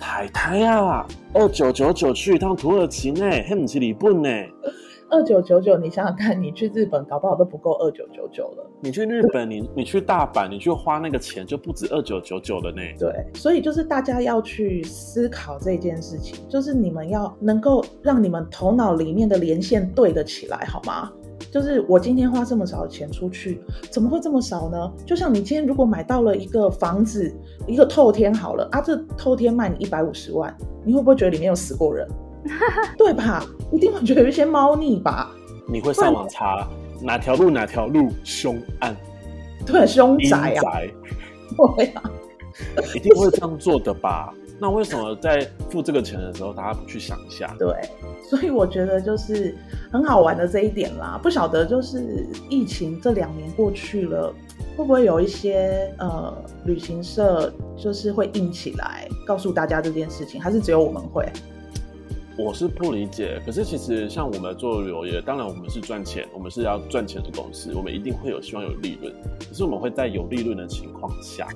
太太啊，二九九九去一趟土耳其呢，还不是日本呢。二九九九，你想想看，你去日本搞不好都不够二九九九了。你去日本，你 你去大阪，你去花那个钱就不止二九九九了呢。对，所以就是大家要去思考这件事情，就是你们要能够让你们头脑里面的连线对得起来，好吗？就是我今天花这么少的钱出去，怎么会这么少呢？就像你今天如果买到了一个房子，一个透天好了啊，这透天卖你一百五十万，你会不会觉得里面有死过人？对吧？一定会觉得有一些猫腻吧？你会上网查哪条路哪条路凶案？对，凶宅啊！宅 对啊，一定会这样做的吧？那为什么在付这个钱的时候，大家不去想一下？对，所以我觉得就是很好玩的这一点啦。不晓得就是疫情这两年过去了，会不会有一些呃旅行社就是会硬起来，告诉大家这件事情，还是只有我们会？我是不理解，可是其实像我们做旅游业，当然我们是赚钱，我们是要赚钱的公司，我们一定会有希望有利润。可是我们会在有利润的情况下，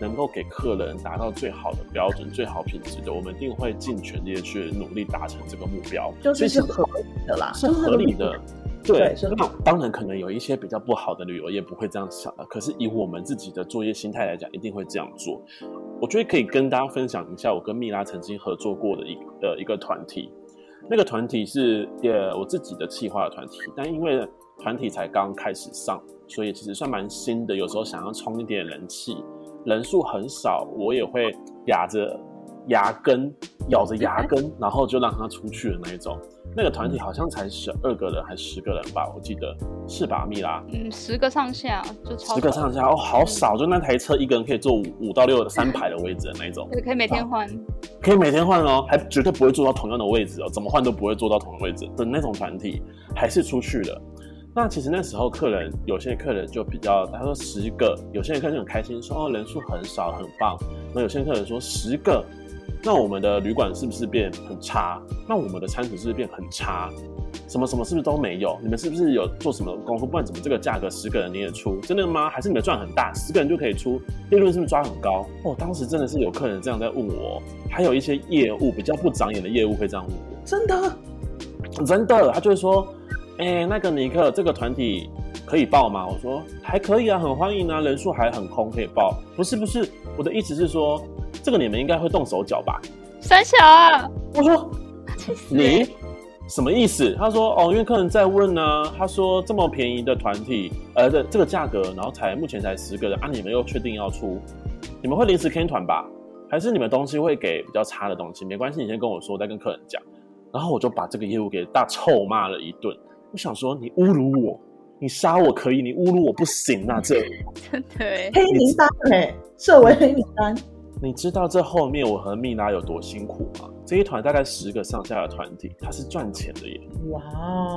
能够给客人达到最好的标准、最好品质的，我们一定会尽全力的去努力达成这个目标。就是是合理的啦，是合理的。对，那当然可能有一些比较不好的旅游业不会这样想的，可是以我们自己的作业心态来讲，一定会这样做。我觉得可以跟大家分享一下，我跟蜜拉曾经合作过的一呃一个团体。那个团体是呃我自己的企划的团体，但因为团体才刚开始上，所以其实算蛮新的。有时候想要冲一点人气，人数很少，我也会哑着牙根，咬着牙根，然后就让他出去的那一种。那个团体好像才十二个人还十个人吧，我记得是吧，蜜拉？嗯，十个上下就超。十个上下哦，好少，就那台车一个人可以坐五五到六的三排的位置的那一种。可以每天换，可以每天换哦，还绝对不会坐到同样的位置哦，怎么换都不会坐到同样的位置的那种团体，还是出去的。那其实那时候客人有些客人就比较，他说十个，有些人客人很开心说哦人数很少很棒，那有些客人说十个。那我们的旅馆是不是变很差？那我们的餐食是不是变很差？什么什么是不是都没有？你们是不是有做什么功夫？不然怎么这个价格十个人你也出？真的吗？还是你们赚很大，十个人就可以出？利润是不是抓很高？哦，当时真的是有客人这样在问我，还有一些业务比较不长眼的业务会这样问我。真的，真的，他就会说，哎、欸，那个尼克，这个团体可以报吗？我说还可以啊，很欢迎啊，人数还很空，可以报。不是不是，我的意思是说。这个你们应该会动手脚吧？三小啊！我说你什么意思？他说哦，因为客人在问呢、啊。他说这么便宜的团体，呃，的这个价格，然后才目前才十个人啊，你们又确定要出？你们会临时 can 团吧？还是你们东西会给比较差的东西？没关系，你先跟我说，我再跟客人讲。然后我就把这个业务给大臭骂了一顿。我想说，你侮辱我，你杀我可以，你侮辱我不行啊！这 真的黑名单哎，设为黑名单。你知道这后面我和蜜拉有多辛苦吗？这一团大概十个上下的团体，他是赚钱的耶！哇，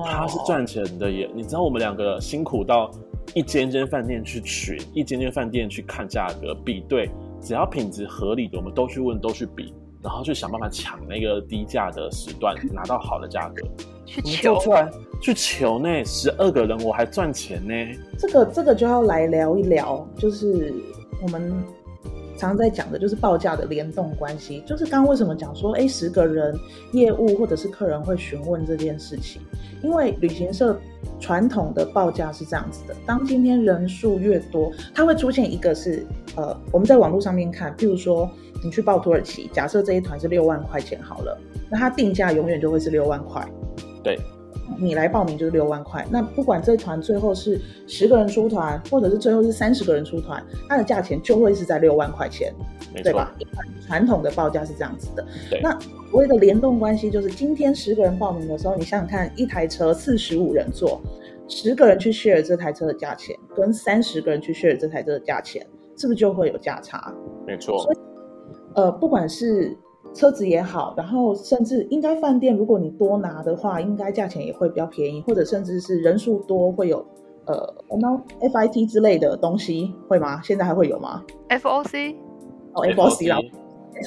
他是赚钱的耶！你知道我们两个辛苦到一间间饭店去取，一间间饭店去看价格比对，只要品质合理的，我们都去问，都去比，然后去想办法抢那个低价的时段，拿到好的价格。去求出来，去求呢！十二个人我还赚钱呢。这个这个就要来聊一聊，就是我们常在讲的，就是报价的联动关系。就是刚刚为什么讲说，哎，十个人业务或者是客人会询问这件事情？因为旅行社传统的报价是这样子的：当今天人数越多，它会出现一个是呃，我们在网络上面看，譬如说你去报土耳其，假设这一团是六万块钱好了，那它定价永远就会是六万块。对，你来报名就是六万块。那不管这团最后是十个人出团，或者是最后是三十个人出团，它的价钱就会是在六万块钱，对吧？传统的报价是这样子的。那所谓的联动关系就是，今天十个人报名的时候，你想想看，一台车四十五人坐，十个人去 share 这台车的价钱，跟三十个人去 share 这台车的价钱，是不是就会有价差？没错。所以，呃，不管是。车子也好，然后甚至应该饭店，如果你多拿的话，应该价钱也会比较便宜，或者甚至是人数多会有呃，我们 FIT 之类的东西会吗？现在还会有吗？FOC 哦，FOC 啦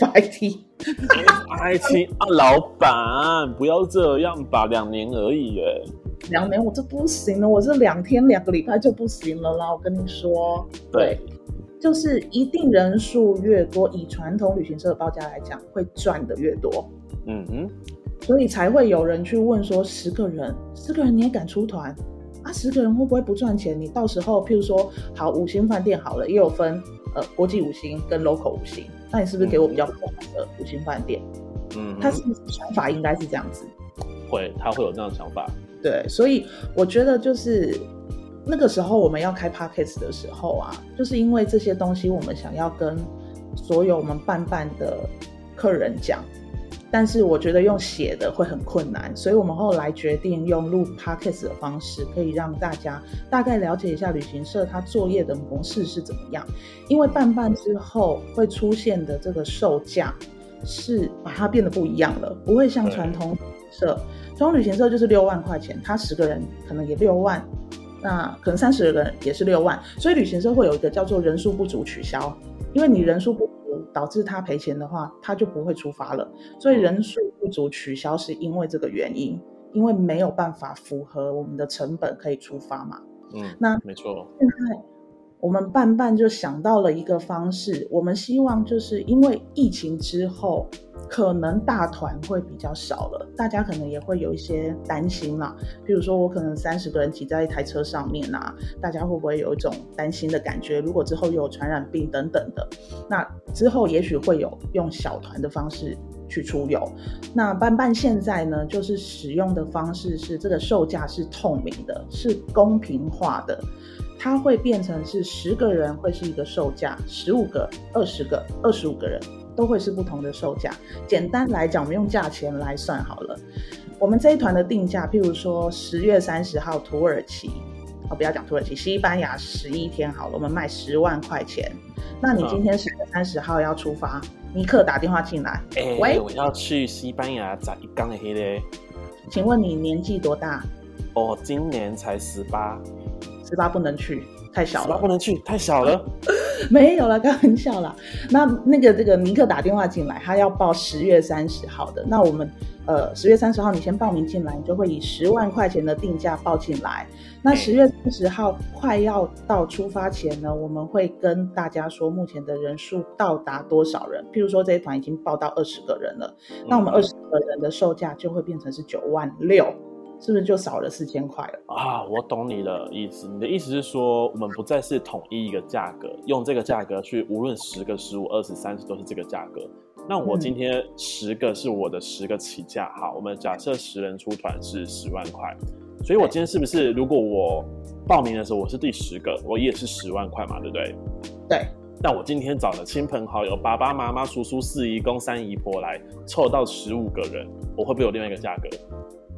，FIT FIT 啊，老板不要这样吧，两年而已耶，两年我这不行了，我这两天两个礼拜就不行了啦，我跟你说，对。就是一定人数越多，以传统旅行社的报价来讲，会赚的越多。嗯哼，所以才会有人去问说：十个人，十个人你也敢出团啊？十个人会不会不赚钱？你到时候譬如说，好五星饭店好了，也有分呃国际五星跟 local 五星，那你是不是给我比较不好的五星饭店？嗯哼，他是想法应该是这样子。会，他会有这样的想法。对，所以我觉得就是。那个时候我们要开 podcast 的时候啊，就是因为这些东西我们想要跟所有我们办办的客人讲，但是我觉得用写的会很困难，所以我们后来决定用录 podcast 的方式，可以让大家大概了解一下旅行社它作业的模式是怎么样。因为办办之后会出现的这个售价是把它变得不一样了，不会像传统旅行社，传统旅行社就是六万块钱，他十个人可能也六万。那可能三十个人也是六万，所以旅行社会有一个叫做人数不足取消，因为你人数不足导致他赔钱的话，他就不会出发了。所以人数不足取消是因为这个原因，因为没有办法符合我们的成本可以出发嘛。嗯，那没错。现在我们办办就想到了一个方式，我们希望就是因为疫情之后。可能大团会比较少了，大家可能也会有一些担心啦。比如说，我可能三十个人挤在一台车上面啊，大家会不会有一种担心的感觉？如果之后有传染病等等的，那之后也许会有用小团的方式去出游。那办办现在呢，就是使用的方式是这个售价是透明的，是公平化的，它会变成是十个人会是一个售价，十五个、二十个、二十五个人。都会是不同的售价。简单来讲，我们用价钱来算好了。我们这一团的定价，譬如说十月三十号土耳其，哦，不要讲土耳其，西班牙十一天好了，我们卖十万块钱。那你今天十月三十号要出发，尼克打电话进来，欸、喂，我要去西班牙找一缸的黑的。请问你年纪多大？哦，今年才十八，十八不能去。太小了，不能去，太小了。没有了，开玩笑啦。那那个这个尼克打电话进来，他要报十月三十号的。那我们呃十月三十号你先报名进来，你就会以十万块钱的定价报进来。那十月三十号快要到出发前呢，我们会跟大家说目前的人数到达多少人。譬如说这一团已经报到二十个人了，那我们二十个人的售价就会变成是九万六。是不是就少了四千块了啊？我懂你的意思，你的意思是说，我们不再是统一一个价格，用这个价格去，无论十个、十五、二十、三十都是这个价格。那我今天十个是我的十个起价，好，我们假设十人出团是十万块，所以我今天是不是，如果我报名的时候我是第十个，我也是十万块嘛，对不对？对。那我今天找了亲朋好友，爸爸妈妈、叔叔、四姨公、三姨婆来凑到十五个人，我会不会有另外一个价格？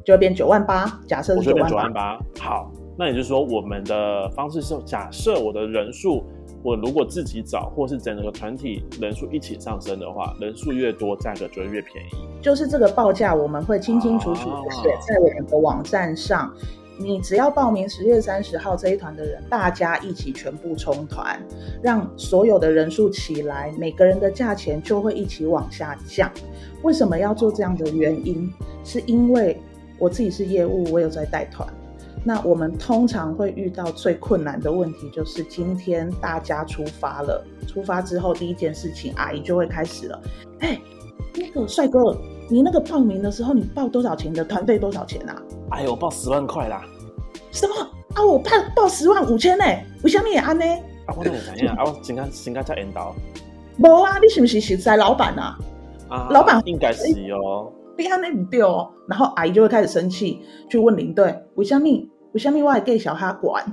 就会变九万八，假设是九万八。九万八，好，那也就是说，我们的方式是假设我的人数，我如果自己找，或是整个团体人数一起上升的话，人数越多，价格就会越便宜。就是这个报价，我们会清清楚楚的写在我们的网站上。啊、你只要报名十月三十号这一团的人，大家一起全部冲团，让所有的人数起来，每个人的价钱就会一起往下降。为什么要做这样的原因？是因为我自己是业务，我有在带团。那我们通常会遇到最困难的问题，就是今天大家出发了，出发之后第一件事情，阿姨就会开始了。哎，那个帅哥，你那个报名的时候，你报多少钱的团费？多少钱啊？哎呦，我报十万块啦！什么啊？我报报十万五千呢？为什么也安呢？啊，我怎么想一下啊？我先看先看才引导。无啊，你是不是实在老板啊？啊，老板应该是哦。你安那不对哦，然后阿姨就会开始生气，去问领队为什么？为什么我还给小哈管？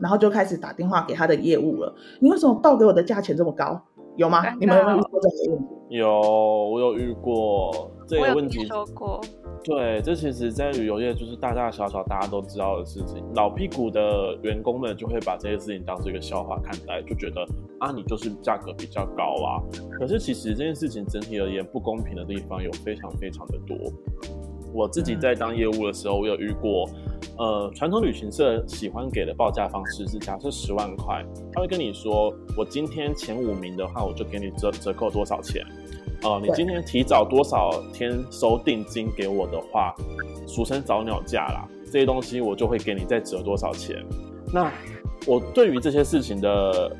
然后就开始打电话给他的业务了。你为什么报给我的价钱这么高？有吗？你们有没有遇过这个问题？有，我有遇过这个问题。说过。对，这其实，在旅游业就是大大小小大家都知道的事情。老屁股的员工们就会把这些事情当成一个笑话看待，就觉得啊，你就是价格比较高啊。可是其实这件事情整体而言不公平的地方有非常非常的多。我自己在当业务的时候，我有遇过，呃，传统旅行社喜欢给的报价方式是，假设十万块，他会跟你说，我今天前五名的话，我就给你折折扣多少钱。哦，你今天提早多少天收定金给我的话，俗称早鸟价啦，这些东西我就会给你再折多少钱。那我对于这些事情的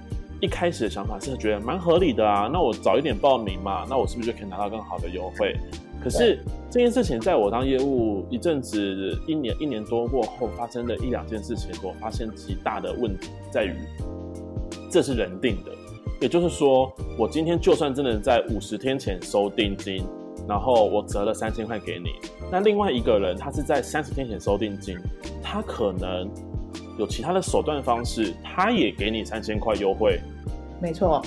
一开始的想法是觉得蛮合理的啊，那我早一点报名嘛，那我是不是就可以拿到更好的优惠？可是这件事情在我当业务一阵子，一年一年多过后，发生的一两件事情，我发现极大的问题在于，这是人定的。也就是说，我今天就算真的在五十天前收定金，然后我折了三千块给你，那另外一个人他是在三十天前收定金，他可能有其他的手段方式，他也给你三千块优惠。没错，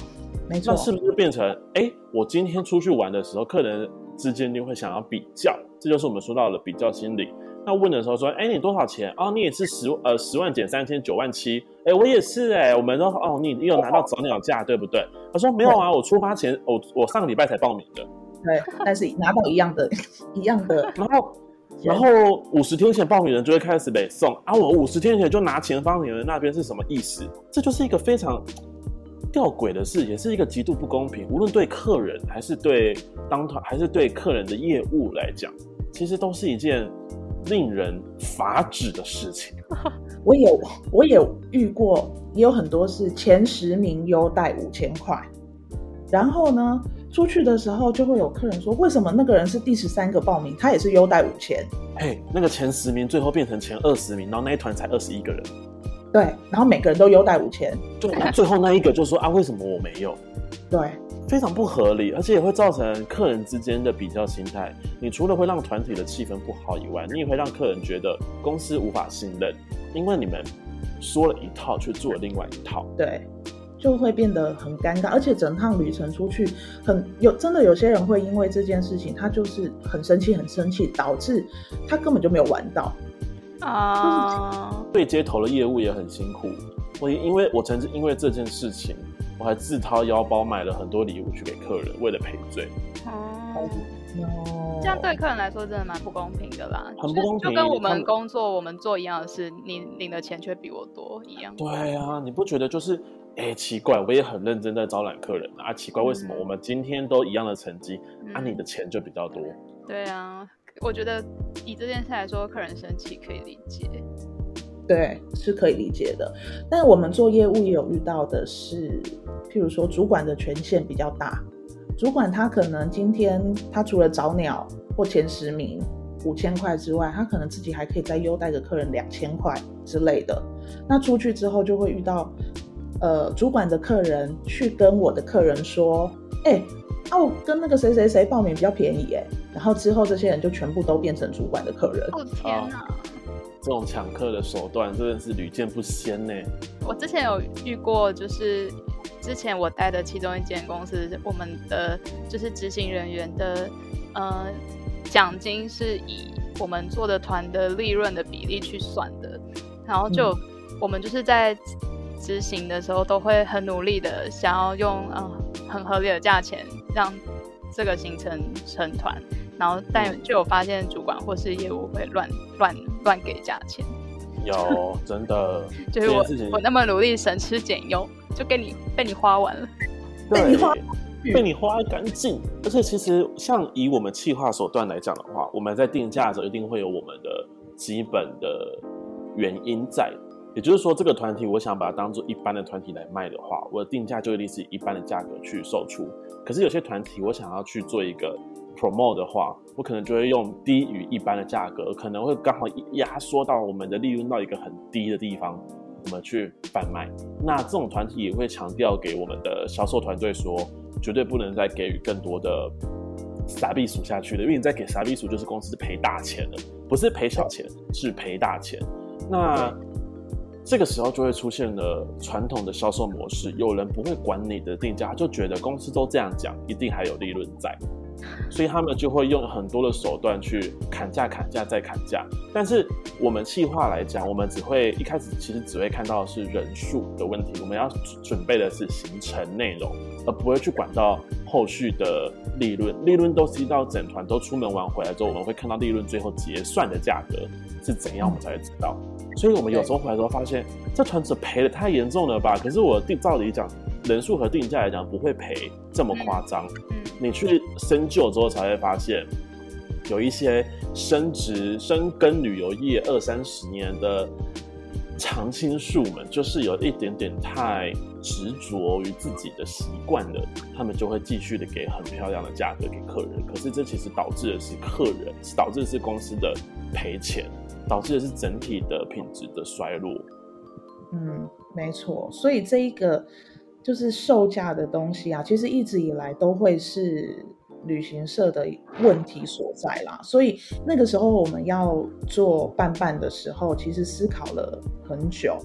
没错。那是不是变成，哎，我今天出去玩的时候，客人之间就会想要比较，这就是我们说到的比较心理。那问的时候说，哎，你多少钱？哦，你也是十呃十万减三千九万七。哎，我也是哎。我们都，哦，你你有拿到早鸟价对不对？他说没有啊，我出发前我我上个礼拜才报名的。对，但是拿到一样的，一样的。然后然后五十天前报名的人就会开始北送啊，我五十天前就拿钱方你们那边是什么意思？这就是一个非常吊诡的事，也是一个极度不公平，无论对客人还是对当团还是对客人的业务来讲，其实都是一件。令人发指的事情，我有我也遇过，也有很多是前十名优待五千块，然后呢，出去的时候就会有客人说，为什么那个人是第十三个报名，他也是优待五千？嘿，那个前十名最后变成前二十名，然后那一团才二十一个人，对，然后每个人都优待五千，对，最后那一个就说啊，为什么我没有？对。非常不合理，而且也会造成客人之间的比较心态。你除了会让团体的气氛不好以外，你也会让客人觉得公司无法信任，因为你们说了一套，却做了另外一套。对，就会变得很尴尬。而且整趟旅程出去，很有真的有些人会因为这件事情，他就是很生气，很生气，导致他根本就没有玩到啊。对接头的业务也很辛苦。我因为我曾经因为这件事情。我还自掏腰包买了很多礼物去给客人，为了赔罪。哦，这样对客人来说真的蛮不公平的啦。很不公平，就跟我们工作我们做一样的事，你领的钱却比我多一样。对啊，你不觉得就是，哎、欸，奇怪，我也很认真在招揽客人啊，奇怪为什么我们今天都一样的成绩，嗯、啊，你的钱就比较多？对啊，我觉得以这件事来说，客人生气可以理解。对，是可以理解的。但我们做业务也有遇到的是，譬如说主管的权限比较大，主管他可能今天他除了找鸟或前十名五千块之外，他可能自己还可以再优待个客人两千块之类的。那出去之后就会遇到，呃，主管的客人去跟我的客人说，哎、啊，我跟那个谁谁谁报名比较便宜，哎，然后之后这些人就全部都变成主管的客人。哦天哪！这种抢客的手段真的是屡见不鲜呢。我之前有遇过，就是之前我待的其中一间公司，我们的就是执行人员的呃奖金是以我们做的团的利润的比例去算的。然后就、嗯、我们就是在执行的时候都会很努力的想要用嗯、呃、很合理的价钱让这个行程成团，然后但就有发现主管或是业务会乱乱乱给价钱。有 真的，就是我我那么努力省吃俭用，就给你被你花完了，被你花被你花干净。而且其实像以我们企划手段来讲的话，我们在定价的时候一定会有我们的基本的原因在。也就是说，这个团体我想把它当做一般的团体来卖的话，我的定价就一定是一般的价格去售出。可是有些团体我想要去做一个。promote 的话，我可能就会用低于一般的价格，可能会刚好压缩到我们的利润到一个很低的地方，我们去贩卖。那这种团体也会强调给我们的销售团队说，绝对不能再给予更多的傻逼数下去了，因为你再给傻逼数，就是公司赔大钱了，不是赔小钱，是赔大钱。那这个时候就会出现了传统的销售模式，有人不会管你的定价，就觉得公司都这样讲，一定还有利润在。所以他们就会用很多的手段去砍价、砍价再砍价。但是我们企划来讲，我们只会一开始其实只会看到的是人数的问题，我们要准备的是行程内容，而不会去管到后续的利润。利润都是一到整团都出门玩回来之后，我们会看到利润最后结算的价格是怎样，我们才会知道。所以我们有时候回来之后发现，这团子赔的太严重了吧？可是我定照理讲。人数和定价来讲不会赔这么夸张，你去深究之后才会发现，有一些升值深耕旅游业二三十年的常青树们，就是有一点点太执着于自己的习惯了，他们就会继续的给很漂亮的价格给客人，可是这其实导致的是客人，导致的是公司的赔钱，导致的是整体的品质的衰落。嗯，没错，所以这一个。就是售价的东西啊，其实一直以来都会是旅行社的问题所在啦。所以那个时候我们要做办办的时候，其实思考了很久。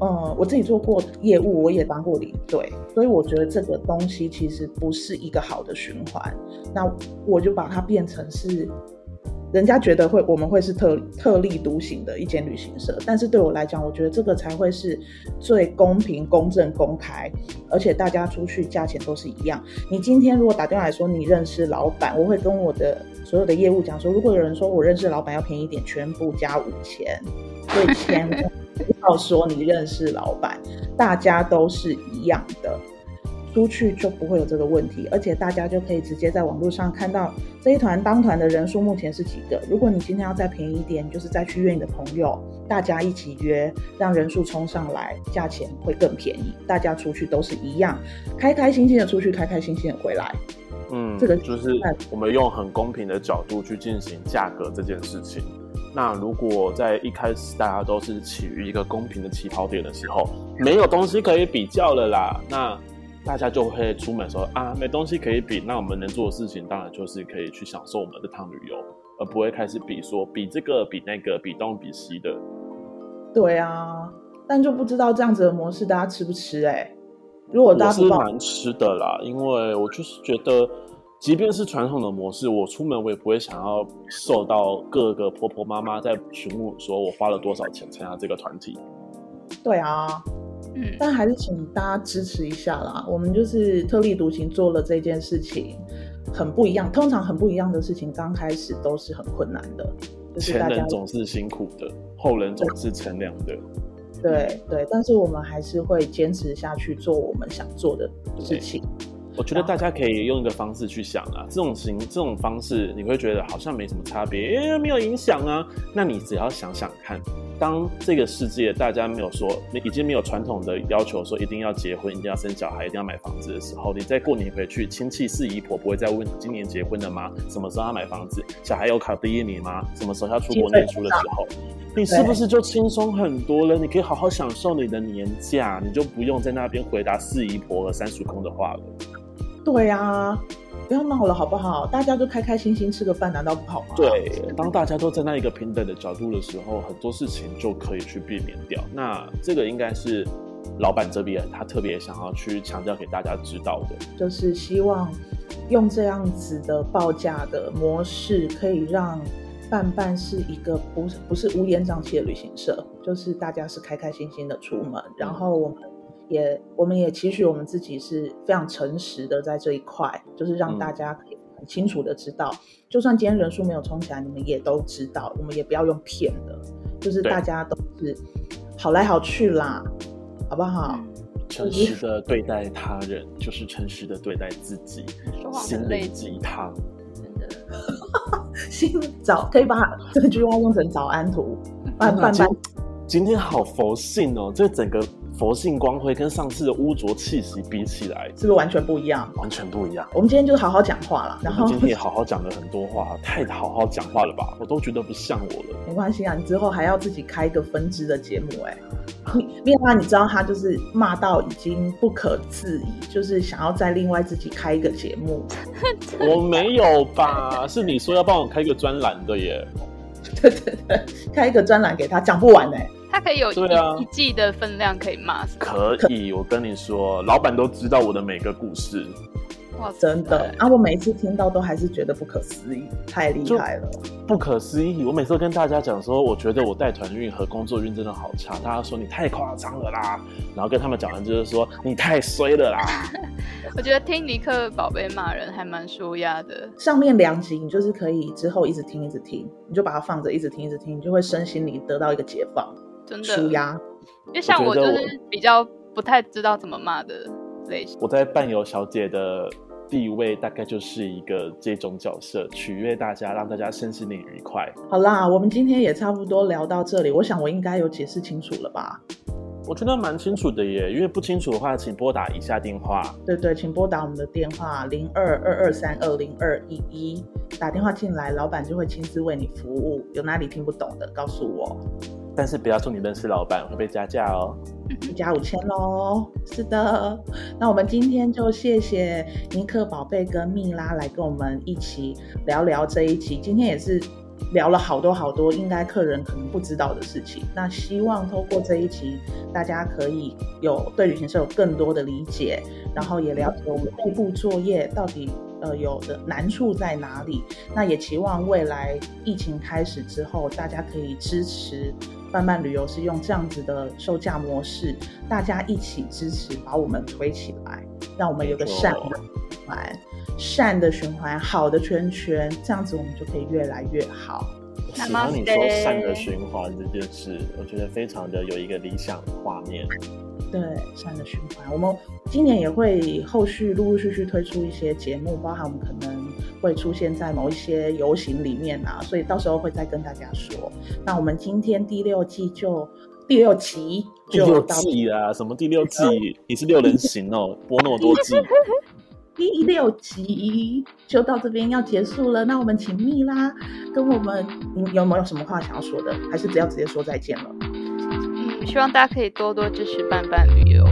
嗯，我自己做过业务，我也当过领队，所以我觉得这个东西其实不是一个好的循环。那我就把它变成是。人家觉得会，我们会是特特立独行的一间旅行社，但是对我来讲，我觉得这个才会是最公平、公正、公开，而且大家出去价钱都是一样。你今天如果打电话来说你认识老板，我会跟我的所有的业务讲说，如果有人说我认识老板要便宜点，全部加五千，所以千万不要说你认识老板，大家都是一样的。出去就不会有这个问题，而且大家就可以直接在网络上看到这一团当团的人数目前是几个。如果你今天要再便宜一点，就是再去约你的朋友，大家一起约，让人数冲上来，价钱会更便宜。大家出去都是一样，开开心心的出去，开开心心的回来。嗯，这个就是我们用很公平的角度去进行价格这件事情。那如果在一开始大家都是起于一个公平的起跑点的时候，没有东西可以比较了啦。那大家就会出门说啊，没东西可以比，那我们能做的事情当然就是可以去享受我们这趟旅游，而不会开始比说比这个比那个比东比西的。对啊，但就不知道这样子的模式大家吃不吃哎、欸？如果大家是蛮吃的啦，因为我就是觉得，即便是传统的模式，我出门我也不会想要受到各个婆婆妈妈在询问说我花了多少钱参加这个团体。对啊。嗯，但还是请大家支持一下啦。我们就是特立独行做了这件事情，很不一样。通常很不一样的事情，刚开始都是很困难的。就是大家前人总是辛苦的，后人总是乘凉的。对对，但是我们还是会坚持下去做我们想做的事情。我觉得大家可以用一个方式去想啊，这种形这种方式，你会觉得好像没什么差别，因为没有影响啊。那你只要想想看。当这个世界大家没有说，已经没有传统的要求说一定要结婚、一定要生小孩、一定要买房子的时候，你在过年回去，亲戚四姨婆不会再问你今年结婚了吗？什么时候要买房子？小孩有考第一名吗？什么时候要出国念书的时候，你是不是就轻松很多了？你可以好好享受你的年假，你就不用在那边回答四姨婆和三叔公的话了。对呀、啊。不要闹了，好不好？大家都开开心心吃个饭，难道不好吗？对，当大家都在那一个平等的角度的时候，很多事情就可以去避免掉。那这个应该是老板这边他特别想要去强调给大家知道的，就是希望用这样子的报价的模式，可以让伴伴是一个不是不是乌烟瘴气的旅行社。就是大家是开开心心的出门，然后我们也我们也期许我们自己是非常诚实的在这一块，就是让大家可以很清楚的知道，嗯、就算今天人数没有冲起来，你们也都知道，我们也不要用骗的，就是大家都是好来好去啦，好不好？诚实的对待他人，就是诚实的对待自己。心灵鸡汤，真的。心早可以把 这句话用成早安图。半半半。今天好佛性哦，这整个。佛性光辉跟上次的污浊气息比起来，是不是完全不一样？完全不一样。我们今天就好好讲话了，然后今天也好好讲了很多话，太好好讲话了吧？我都觉得不像我了。没关系啊，你之后还要自己开一个分支的节目哎。蜜花，你知道他就是骂到已经不可自已，就是想要再另外自己开一个节目。我没有吧？是你说要帮我开一个专栏的耶？对对对，开一个专栏给他，讲不完哎。他可以有一、啊、一季的分量可以骂，可以。我跟你说，老板都知道我的每个故事。哇，真的啊！我每一次听到都还是觉得不可思议，太厉害了，不可思议。我每次都跟大家讲说，我觉得我带团运和工作运真的好差。大家说你太夸张了啦，然后跟他们讲完就是说你太衰了啦。我觉得听尼克宝贝骂人还蛮舒压的。上面两集你就是可以之后一直听一直听，你就把它放着一直听一直听，你就会身心里得到一个解放。真的舒压，因为像我就是比较不太知道怎么骂的类型。我在伴游小姐的地位大概就是一个这种角色，取悦大家，让大家身心灵愉快。好啦，我们今天也差不多聊到这里，我想我应该有解释清楚了吧？我觉得蛮清楚的耶，因为不清楚的话，请拨打以下电话。对对，请拨打我们的电话零二二二三二零二一一，打电话进来，老板就会亲自为你服务。有哪里听不懂的，告诉我。但是不要说你认识老板，会被加价哦，加五千喽。是的，那我们今天就谢谢尼克宝贝跟蜜拉来跟我们一起聊聊这一期。今天也是聊了好多好多，应该客人可能不知道的事情。那希望透过这一期，大家可以有对旅行社有更多的理解，然后也了解我们内部作业到底呃有的难处在哪里。那也期望未来疫情开始之后，大家可以支持。伴伴旅游是用这样子的售价模式，大家一起支持，把我们推起来，让我们有个善的循环，善的循环，好的圈圈，这样子我们就可以越来越好。我喜欢你说善的循环这件事，我觉得非常的有一个理想画面。对，善的循环，我们今年也会后续陆陆续续推出一些节目，包含我们可能。会出现在某一些游行里面啊，所以到时候会再跟大家说。那我们今天第六季就第六集就第六季啊，什么第六季？你是六人行哦，播那么多季。第六集就到这边要结束了，那我们请蜜拉跟我们，你有没有什么话想要说的？还是只要直接说再见了？嗯，希望大家可以多多支持伴伴旅游。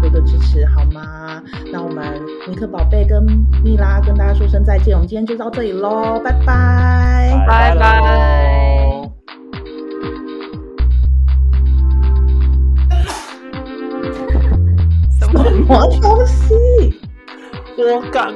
多多支持好吗？那我们尼克宝贝跟蜜拉跟大家说声再见，我们今天就到这里喽，拜拜，拜拜。什么东西？我敢。